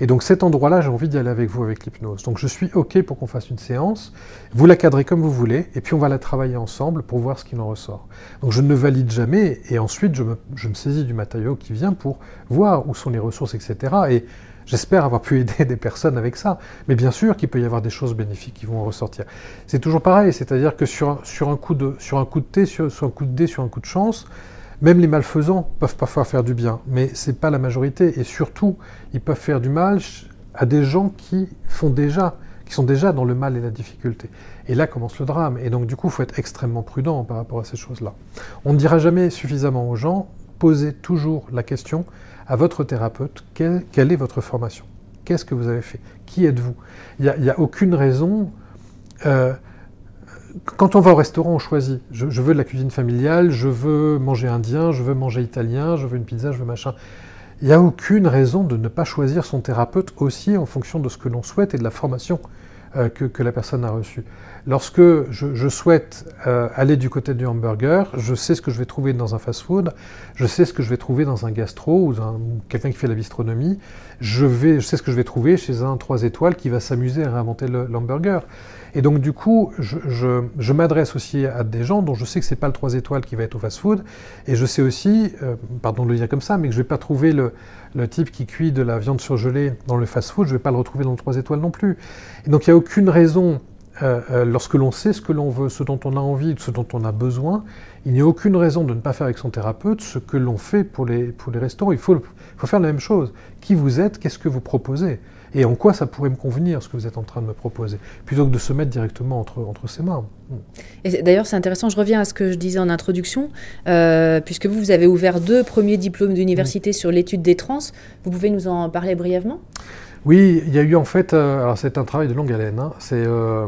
Et donc cet endroit-là, j'ai envie d'y aller avec vous avec l'hypnose. Donc je suis OK pour qu'on fasse une séance, vous la cadrez comme vous voulez, et puis on va la travailler ensemble pour voir ce qu'il en ressort. Donc je ne valide jamais, et ensuite je me, saisis du matériau qui vient pour voir où sont les ressources, etc. Et J'espère avoir pu aider des personnes avec ça. Mais bien sûr qu'il peut y avoir des choses bénéfiques qui vont ressortir. C'est toujours pareil, c'est-à-dire que sur un, coup de, sur thé, sur, sur, un coup de dé, sur un coup de chance, même les malfaisants peuvent parfois faire du bien, mais ce n'est pas la majorité. Et surtout, ils peuvent faire du mal à des gens qui font déjà, qui sont déjà dans le mal et la difficulté. Et là commence le drame. Et donc du coup, il faut être extrêmement prudent par rapport à ces choses-là. On ne dira jamais suffisamment aux gens, posez toujours la question à votre thérapeute, quelle, est votre formation? Qu'est-ce que vous avez fait? Qui êtes-vous? Il n'y a, aucune raison... Euh, quand on va au restaurant, on choisit. Je, veux de la cuisine familiale, je veux manger indien, je veux manger italien, je veux une pizza, je veux machin. Il n'y a aucune raison de ne pas choisir son thérapeute aussi en fonction de ce que l'on souhaite et de la formation euh, que, la personne a reçue. Lorsque je, souhaite euh, aller du côté du hamburger, je sais ce que je vais trouver dans un fast-food, je sais ce que je vais trouver dans un gastro ou quelqu'un qui fait la bistronomie, je sais ce que je vais trouver chez un 3 étoiles qui va s'amuser à réinventer l'hamburger. Et donc, du coup, je, m'adresse aussi à des gens dont je sais que ce n'est pas le 3 étoiles qui va être au fast-food. Et je sais aussi, euh, pardon de le dire comme ça, mais que je ne vais pas trouver le, type qui cuit de la viande surgelée dans le fast-food, je ne vais pas le retrouver dans le 3 étoiles non plus. Et donc, il n'y a aucune raison, euh, euh, lorsque l'on sait ce que l'on veut, ce dont on a envie, ce dont on a besoin, il n'y a aucune raison de ne pas faire avec son thérapeute ce que l'on fait pour les, pour les restaurants. Il faut, faut faire la même chose. Qui vous êtes Qu'est-ce que vous proposez? Et en quoi ça pourrait me convenir, ce que vous êtes en train de me proposer, plutôt que de se mettre directement entre, entre ses mains. Et d'ailleurs, c'est intéressant, je reviens à ce que je disais en introduction, euh, puisque vous, vous avez ouvert deux premiers diplômes d'université sur l'étude des trans, vous pouvez nous en parler brièvement? Oui, il y a eu en fait, euh, alors c'est un travail de longue haleine, hein, euh,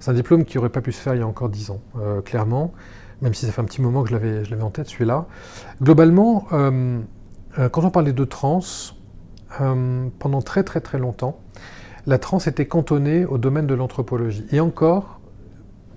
c'est un diplôme qui n'aurait pas pu se faire il y a encore dix ans, clairement, même si ça fait un petit moment que je l'avais en tête, celui-là. Globalement, quand on parlait de trans, euh, pendant très très très longtemps, la transe était cantonnée au domaine de l'anthropologie. Et encore,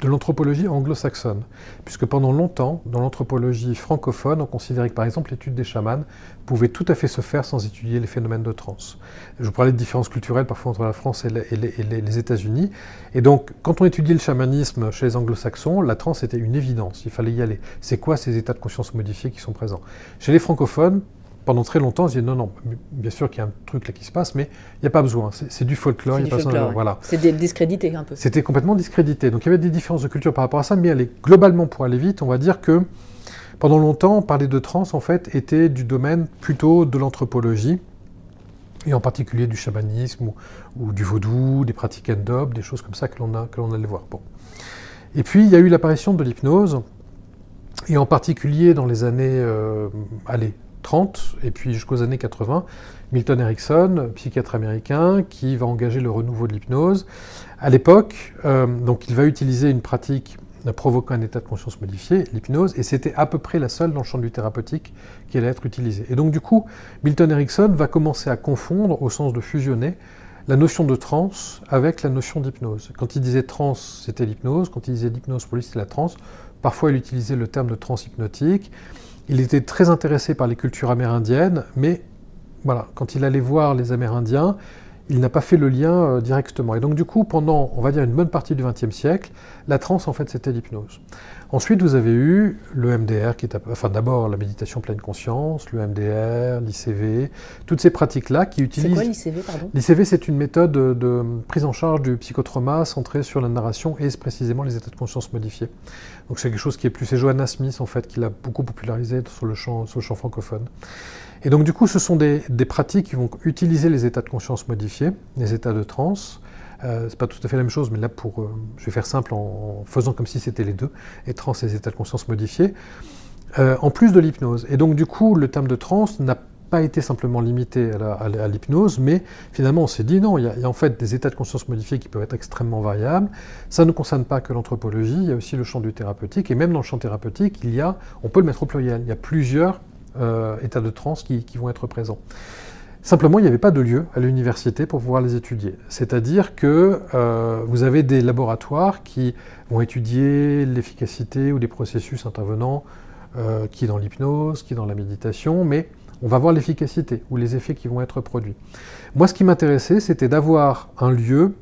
de l'anthropologie anglo-saxonne, puisque pendant longtemps, dans l'anthropologie francophone, on considérait que par exemple l'étude des chamans pouvait tout à fait se faire sans étudier les phénomènes de transe. Je vous parlais de différences culturelles parfois entre la France et les, États-Unis. Et donc, quand on étudiait le chamanisme chez les anglo-saxons, la transe était une évidence, il fallait y aller. C'est quoi ces états de conscience modifiés qui sont présents? Chez les francophones, pendant très longtemps, on se dit non, non, bien sûr qu'il y a un truc là qui se passe, mais il n'y a pas besoin. C'est du folklore. C'est voilà. discrédité un peu. C'était complètement discrédité. Donc il y avait des différences de culture par rapport à ça, mais allez, globalement, pour aller vite, on va dire que pendant longtemps, parler de trans, en fait, était du domaine plutôt de l'anthropologie, et en particulier du chamanisme ou, du vaudou, des pratiques endop, des choses comme ça que l'on allait voir. Bon. Et puis il y a eu l'apparition de l'hypnose, et en particulier dans les années, euh, allez, 30 et puis jusqu'aux années 80, Milton Erickson, psychiatre américain, qui va engager le renouveau de l'hypnose. À l'époque, euh, donc il va utiliser une pratique provoquant un état de conscience modifié, l'hypnose, et c'était à peu près la seule dans le champ du thérapeutique qui allait être utilisée. Et donc du coup, Milton Erickson va commencer à confondre, au sens de fusionner, la notion de transe avec la notion d'hypnose. Quand il disait transe, c'était l'hypnose. Quand il disait l'hypnose, pour lui, c'était la transe. Parfois, il utilisait le terme de transe hypnotique. Il était très intéressé par les cultures amérindiennes, mais voilà, quand il allait voir les Amérindiens, il n'a pas fait le lien euh, directement. Et donc du coup, pendant, on va dire, une bonne partie du XXe siècle, la transe, en fait, c'était l'hypnose. Ensuite, vous avez eu le MDR, qui est, enfin d'abord la méditation pleine conscience, le MDR, l'ICV, toutes ces pratiques-là qui utilisent... C'est quoi l'ICV, pardon? L'ICV, c'est une méthode de, prise en charge du psychotrauma centrée sur la narration et précisément les états de conscience modifiés. Donc c'est quelque chose qui est plus... C'est Johanna Smith, en fait, qui l'a beaucoup popularisé sur le champ, sur le champ francophone. Et donc du coup, ce sont des, pratiques qui vont utiliser les états de conscience modifiés, les états de transe. Euh, c'est pas tout à fait la même chose, mais là, pour, euh, je vais faire simple en, faisant comme si c'était les deux, et transe et états de conscience modifiés, euh, en plus de l'hypnose. Et donc du coup, le terme de transe n'a pas été simplement limité à l'hypnose, mais finalement on s'est dit non, il y, a, en fait des états de conscience modifiés qui peuvent être extrêmement variables. Ça ne concerne pas que l'anthropologie, il y a aussi le champ du thérapeutique, et même dans le champ thérapeutique, il y a, on peut le mettre au pluriel, il y a plusieurs euh, états de transe qui, vont être présents. Simplement, il n'y avait pas de lieu à l'université pour pouvoir les étudier. C'est-à-dire que euh, vous avez des laboratoires qui vont étudier l'efficacité ou des processus intervenants, euh, qui dans l'hypnose, qui dans la méditation, mais on va voir l'efficacité ou les effets qui vont être produits. Moi, ce qui m'intéressait, c'était d'avoir un lieu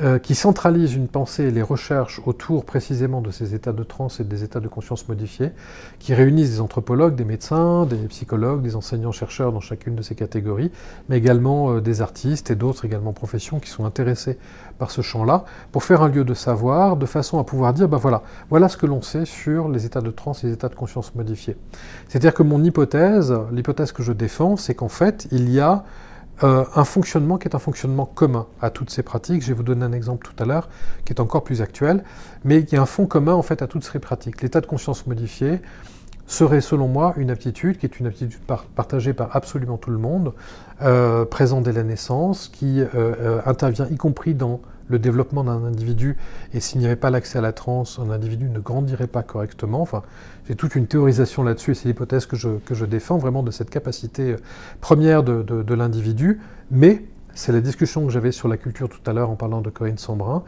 euh, qui centralise une pensée et les recherches autour précisément de ces états de transe et des états de conscience modifiés, qui réunissent des anthropologues, des médecins, des psychologues, des enseignants-chercheurs dans chacune de ces catégories, mais également euh, des artistes et d'autres également professions qui sont intéressés par ce champ-là, pour faire un lieu de savoir, de façon à pouvoir dire, ben voilà, voilà ce que l'on sait sur les états de transe et les états de conscience modifiés. C'est-à-dire que mon hypothèse, l'hypothèse que je défends, c'est qu'en fait, il y a euh, un fonctionnement qui est un fonctionnement commun à toutes ces pratiques. Je vais vous donner un exemple tout à l'heure qui est encore plus actuel, mais y a un fond commun en fait à toutes ces pratiques. L'état de conscience modifié serait selon moi une aptitude qui est une aptitude partagée par absolument tout le monde, euh, présente dès la naissance, qui euh, intervient y compris dans le développement d'un individu, et s'il n'y avait pas l'accès à la transe, un individu ne grandirait pas correctement. Enfin, j'ai toute une théorisation là-dessus, et c'est l'hypothèse que je, défends, vraiment de cette capacité euh, première de, de, l'individu, mais c'est la discussion que j'avais sur la culture tout à l'heure en parlant de Corinne Sambrin,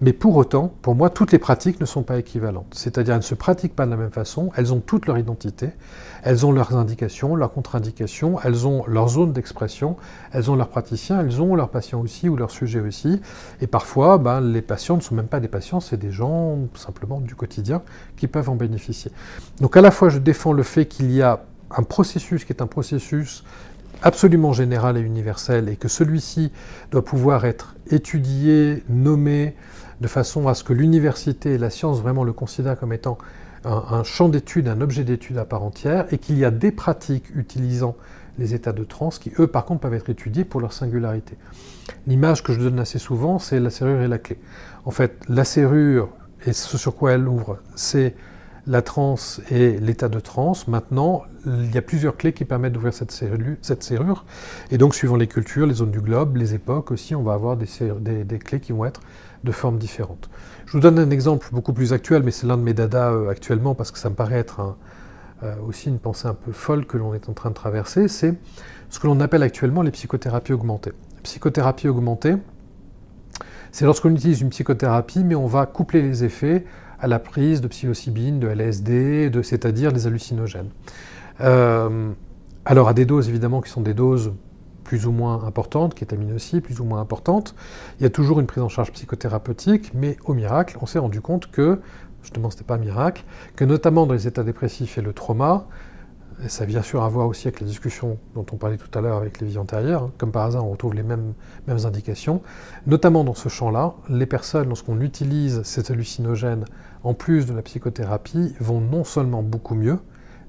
mais pour autant, pour moi, toutes les pratiques ne sont pas équivalentes. C'est-à-dire, elles ne se pratiquent pas de la même façon, elles ont toutes leur identité, elles ont leurs indications, leurs contre-indications, elles ont leur zone d'expression, elles ont leurs praticiens, elles ont leurs patients aussi ou leurs sujets aussi. Et parfois, ben, les patients ne sont même pas des patients, c'est des gens simplement du quotidien qui peuvent en bénéficier. Donc à la fois, je défends le fait qu'il y a un processus qui est un processus absolument général et universel et que celui-ci doit pouvoir être étudié, nommé, de façon à ce que l'université et la science vraiment le considèrent comme étant un, champ d'étude, un objet d'étude à part entière, et qu'il y a des pratiques utilisant les états de transe qui, eux, par contre, peuvent être étudiés pour leur singularité. L'image que je donne assez souvent, c'est la serrure et la clé. En fait, la serrure, et ce sur quoi elle ouvre, c'est la transe et l'état de transe. Maintenant, il y a plusieurs clés qui permettent d'ouvrir cette, serrure. Et donc, suivant les cultures, les zones du globe, les époques aussi, on va avoir des, clés qui vont être de formes différentes. Je vous donne un exemple beaucoup plus actuel, mais c'est l'un de mes dadas euh, actuellement parce que ça me paraît être euh, aussi une pensée un peu folle que l'on est en train de traverser, c'est ce que l'on appelle actuellement les psychothérapies augmentées. Psychothérapie augmentée, c'est lorsqu'on utilise une psychothérapie, mais on va coupler les effets à la prise de psilocybine, de LSD, de, c'est-à-dire des hallucinogènes. Euh, alors à des doses évidemment qui sont des doses plus ou moins importante, qui est aussi, plus ou moins importante. Il y a toujours une prise en charge psychothérapeutique, mais au miracle, on s'est rendu compte que, justement, ce n'était pas un miracle, que notamment dans les états dépressifs et le trauma, et ça a bien sûr à voir aussi avec la discussion dont on parlait tout à l'heure avec les vies antérieures, hein, comme par hasard on retrouve les mêmes, mêmes indications, notamment dans ce champ-là, les personnes, lorsqu'on utilise ces hallucinogènes en plus de la psychothérapie, vont non seulement beaucoup mieux,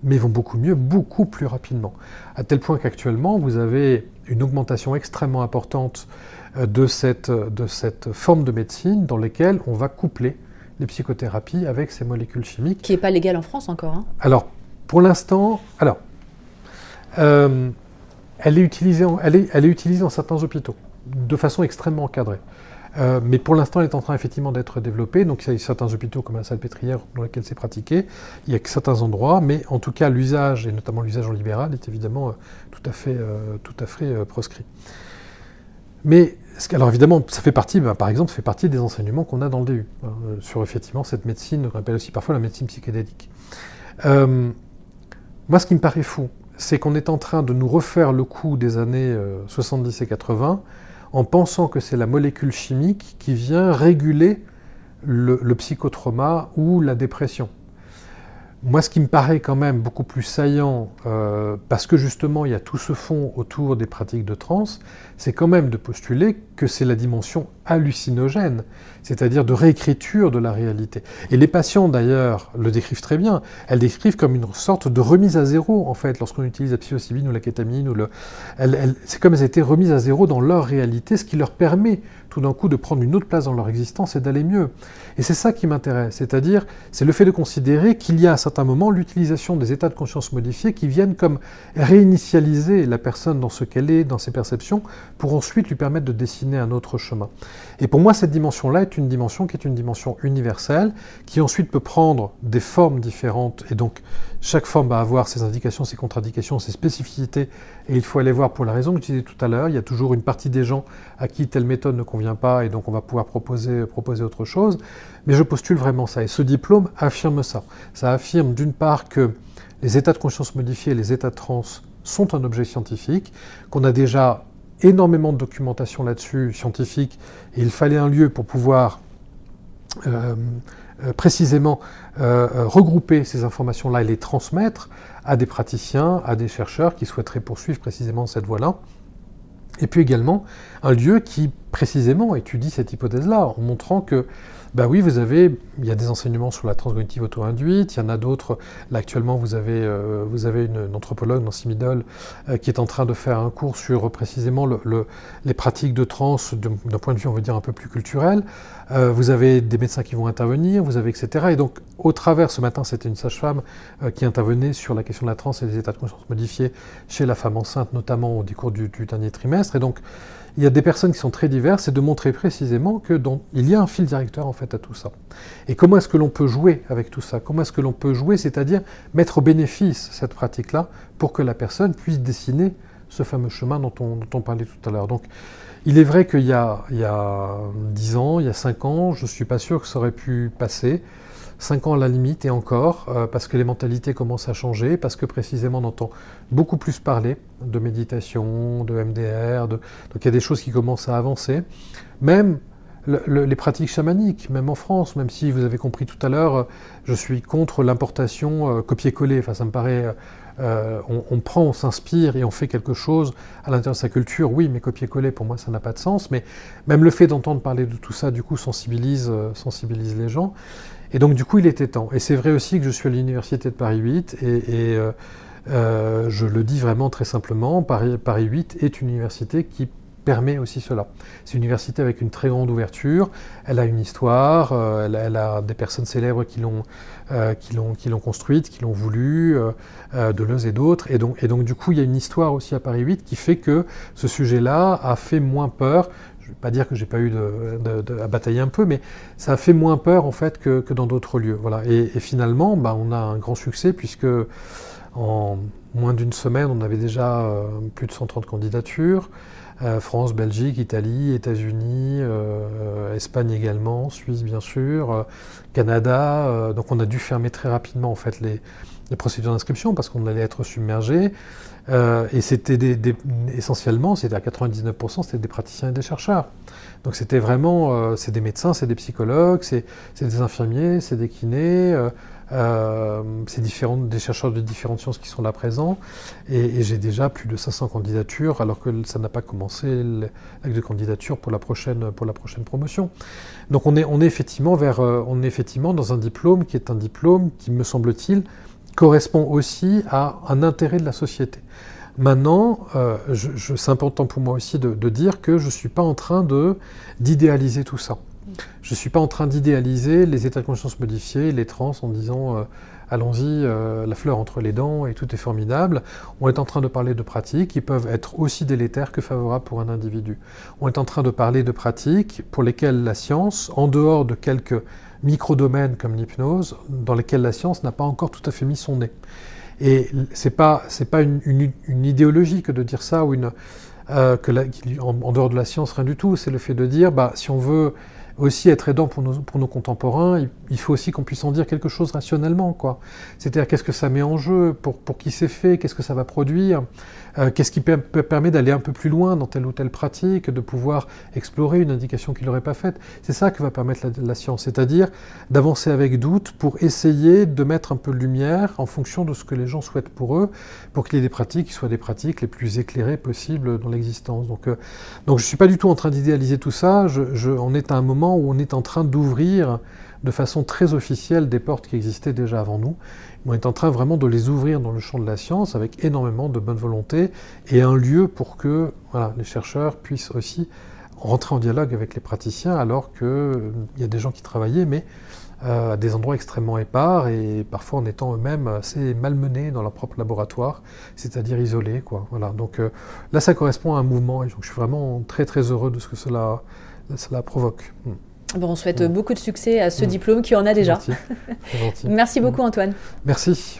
mais vont beaucoup mieux, beaucoup plus rapidement. À tel point qu'actuellement, vous avez une augmentation extrêmement importante euh, de cette, de cette forme de médecine dans laquelle on va coupler les psychothérapies avec ces molécules chimiques. Qui n'est pas légal en France encore. Hein alors, pour l'instant, alors, euh, elle, est utilisée elle, est, elle est utilisée dans certains hôpitaux, de façon extrêmement encadrée. Euh, mais pour l'instant, elle est en train effectivement d'être développée. Donc, il y a certains hôpitaux comme la Salpêtrière dans lesquels c'est pratiqué. Il y a certains endroits, mais en tout cas, l'usage, et notamment l'usage en libéral, est évidemment euh, tout à fait, euh, tout à fait proscrit. Mais alors évidemment, ça fait partie, bah, par exemple, ça fait partie des enseignements qu'on a dans le DU, hein, sur effectivement cette médecine, qu'on appelle aussi parfois la médecine psychédélique. Moi, ce qui me paraît fou, c'est qu'on est en train de nous refaire le coup des années 70 et 80 en pensant que c'est la molécule chimique qui vient réguler le, psychotrauma ou la dépression. Moi, ce qui me paraît quand même beaucoup plus saillant, euh, parce que justement il y a tout ce fond autour des pratiques de trans, c'est quand même de postuler que c'est la dimension hallucinogène, c'est-à-dire de réécriture de la réalité. Et les patients d'ailleurs le décrivent très bien. Elles décrivent comme une sorte de remise à zéro en fait lorsqu'on utilise la psilocybine ou la kétamine le. c'est comme elles étaient remises à zéro dans leur réalité, ce qui leur permet d'un coup de prendre une autre place dans leur existence et d'aller mieux. Et c'est ça qui m'intéresse, c'est-à-dire c'est le fait de considérer qu'il y a à certains moments l'utilisation des états de conscience modifiés qui viennent comme réinitialiser la personne dans ce qu'elle est, dans ses perceptions, pour ensuite lui permettre de dessiner un autre chemin. Et pour moi, cette dimension-là est une dimension qui est une dimension universelle, qui ensuite peut prendre des formes différentes, et donc chaque forme va avoir ses indications, ses contradictions, ses spécificités, et il faut aller voir pour la raison que je disais tout à l'heure, il y a toujours une partie des gens à qui telle méthode ne convient pas, et donc on va pouvoir proposer, proposer autre chose, mais je postule vraiment ça, et ce diplôme affirme ça. Ça affirme d'une part que les états de conscience modifiés et les états trans sont un objet scientifique, qu'on a déjà énormément de documentation là-dessus, scientifique, et il fallait un lieu pour pouvoir euh, précisément euh, regrouper ces informations-là et les transmettre à des praticiens, à des chercheurs qui souhaiteraient poursuivre précisément cette voie-là. Et puis également un lieu qui précisément étudie cette hypothèse-là, en montrant que bah oui, vous avez, il y a des enseignements sur la transcognitive auto-induite, il y en a d'autres. Là, actuellement, vous avez, euh, vous avez une, anthropologue, Nancy Middle, euh, qui est en train de faire un cours sur précisément le, les pratiques de trans d'un point de vue, on va dire, un peu plus culturel. Euh, vous avez des médecins qui vont intervenir, vous avez etc. Et donc, au travers, ce matin, c'était une sage-femme qui intervenait sur la question de la trans et des états de conscience modifiés chez la femme enceinte, notamment au cours du, du dernier trimestre. Et donc, il y a des personnes qui sont très diverses et de montrer précisément que il y a un fil directeur en fait à tout ça. Et comment est-ce que l'on peut jouer avec tout ça? Comment est-ce que l'on peut jouer, c'est-à-dire mettre au bénéfice cette pratique-là pour que la personne puisse dessiner ce fameux chemin dont on, parlait tout à l'heure? Donc, il est vrai qu'il y y a 10 ans, il y a 5 ans, je ne suis pas sûr que ça aurait pu passer. 5 ans à la limite et encore, euh, parce que les mentalités commencent à changer, parce que précisément on entend beaucoup plus parler de méditation, de MDR, donc il y a des choses qui commencent à avancer. Même les pratiques chamaniques, même en France, même si vous avez compris tout à l'heure, je suis contre l'importation euh, copier-coller. Enfin, ça me paraît. Euh, on, prend, on s'inspire et on fait quelque chose à l'intérieur de sa culture. Oui, mais copier-coller, pour moi, ça n'a pas de sens. Mais même le fait d'entendre parler de tout ça, du coup, sensibilise, sensibilise les gens. Et donc du coup, il était temps. Et c'est vrai aussi que je suis à l'université de Paris 8 et, euh, euh, je le dis vraiment très simplement, Paris, Paris 8 est une université qui permet aussi cela. C'est une université avec une très grande ouverture, elle a une histoire, euh, elle, a des personnes célèbres qui l'ont construite, qui l'ont voulu, Deleuze et d'autres, et donc, et donc du coup il y a une histoire aussi à Paris 8 qui fait que ce sujet-là a fait moins peur je ne vais pas dire que j'ai pas eu à batailler un peu, mais ça a fait moins peur en fait que, dans d'autres lieux. Voilà. Et, finalement, bah, on a un grand succès puisque en moins d'une semaine, on avait déjà euh, plus de 130 candidatures. Euh, France, Belgique, Italie, États-Unis, euh, Espagne également, Suisse bien sûr, Canada. donc on a dû fermer très rapidement en fait les procédures d'inscription parce qu'on allait être submergé. Euh, et c'était essentiellement, c'était à 99%, c'était des praticiens et des chercheurs. Donc c'était vraiment, euh, c'est des médecins, c'est des psychologues, c'est des infirmiers, c'est des kinés, euh, c'est des chercheurs de différentes sciences qui sont là présents. Et, j'ai déjà plus de 500 candidatures, alors que ça n'a pas commencé l'acte de candidature pour la prochaine, pour la prochaine promotion. Donc on est, on est effectivement vers, on est effectivement dans un diplôme qui est un diplôme qui, me semble-t-il, correspond aussi à un intérêt de la société. Maintenant, euh, c'est important pour moi aussi de, dire que je ne suis pas en train d'idéaliser tout ça. Je ne suis pas en train d'idéaliser les états de conscience modifiés, les trans, en disant euh, allons-y, euh, la fleur entre les dents et tout est formidable. On est en train de parler de pratiques qui peuvent être aussi délétères que favorables pour un individu. On est en train de parler de pratiques pour lesquelles la science, en dehors de quelques micro-domaines comme l'hypnose, dans lesquels la science n'a pas encore tout à fait mis son nez. Et c'est pas c'est pas une, idéologie que de dire ça ou une que en, dehors de la science, rien du tout. C'est le fait de dire, bah, si on veut aussi être aidant pour nos, pour nos contemporains, il, faut aussi qu'on puisse en dire quelque chose rationnellement. quoi. C'est-à-dire qu'est-ce que ça met en jeu, pour, pour qui c'est fait, qu'est-ce que ça va produire, euh, qu'est-ce qui permet d'aller un peu plus loin dans telle ou telle pratique, de pouvoir explorer une indication qu'il n'aurait pas faite? C'est ça que va permettre la, science, c'est-à-dire d'avancer avec doute pour essayer de mettre un peu de lumière en fonction de ce que les gens souhaitent pour eux, pour qu'il y ait des pratiques qui soient des pratiques les plus éclairées possibles dans l'existence. Donc, euh, donc je ne suis pas du tout en train d'idéaliser tout ça, je, on est à un moment où on est en train d'ouvrir de façon très officielle des portes qui existaient déjà avant nous. On est en train vraiment de les ouvrir dans le champ de la science avec énormément de bonne volonté et un lieu pour que les chercheurs puissent aussi rentrer en dialogue avec les praticiens alors qu'il euh, y a des gens qui travaillaient, mais euh, à des endroits extrêmement épars et parfois en étant eux-mêmes assez malmenés dans leur propre laboratoire, c'est-à-dire isolés. Quoi. Voilà. Donc euh, là, ça correspond à un mouvement et je suis vraiment très très heureux de ce que cela, cela provoque. Hmm. Bon, on souhaite beaucoup de succès à ce mm. diplôme qui en a déjà. Merci beaucoup Antoine. Merci.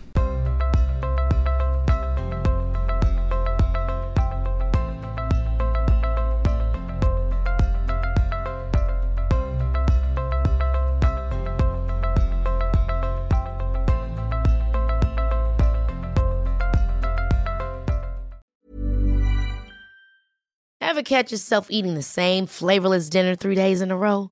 Ever catch yourself eating the same flavorless dinner three days in a row?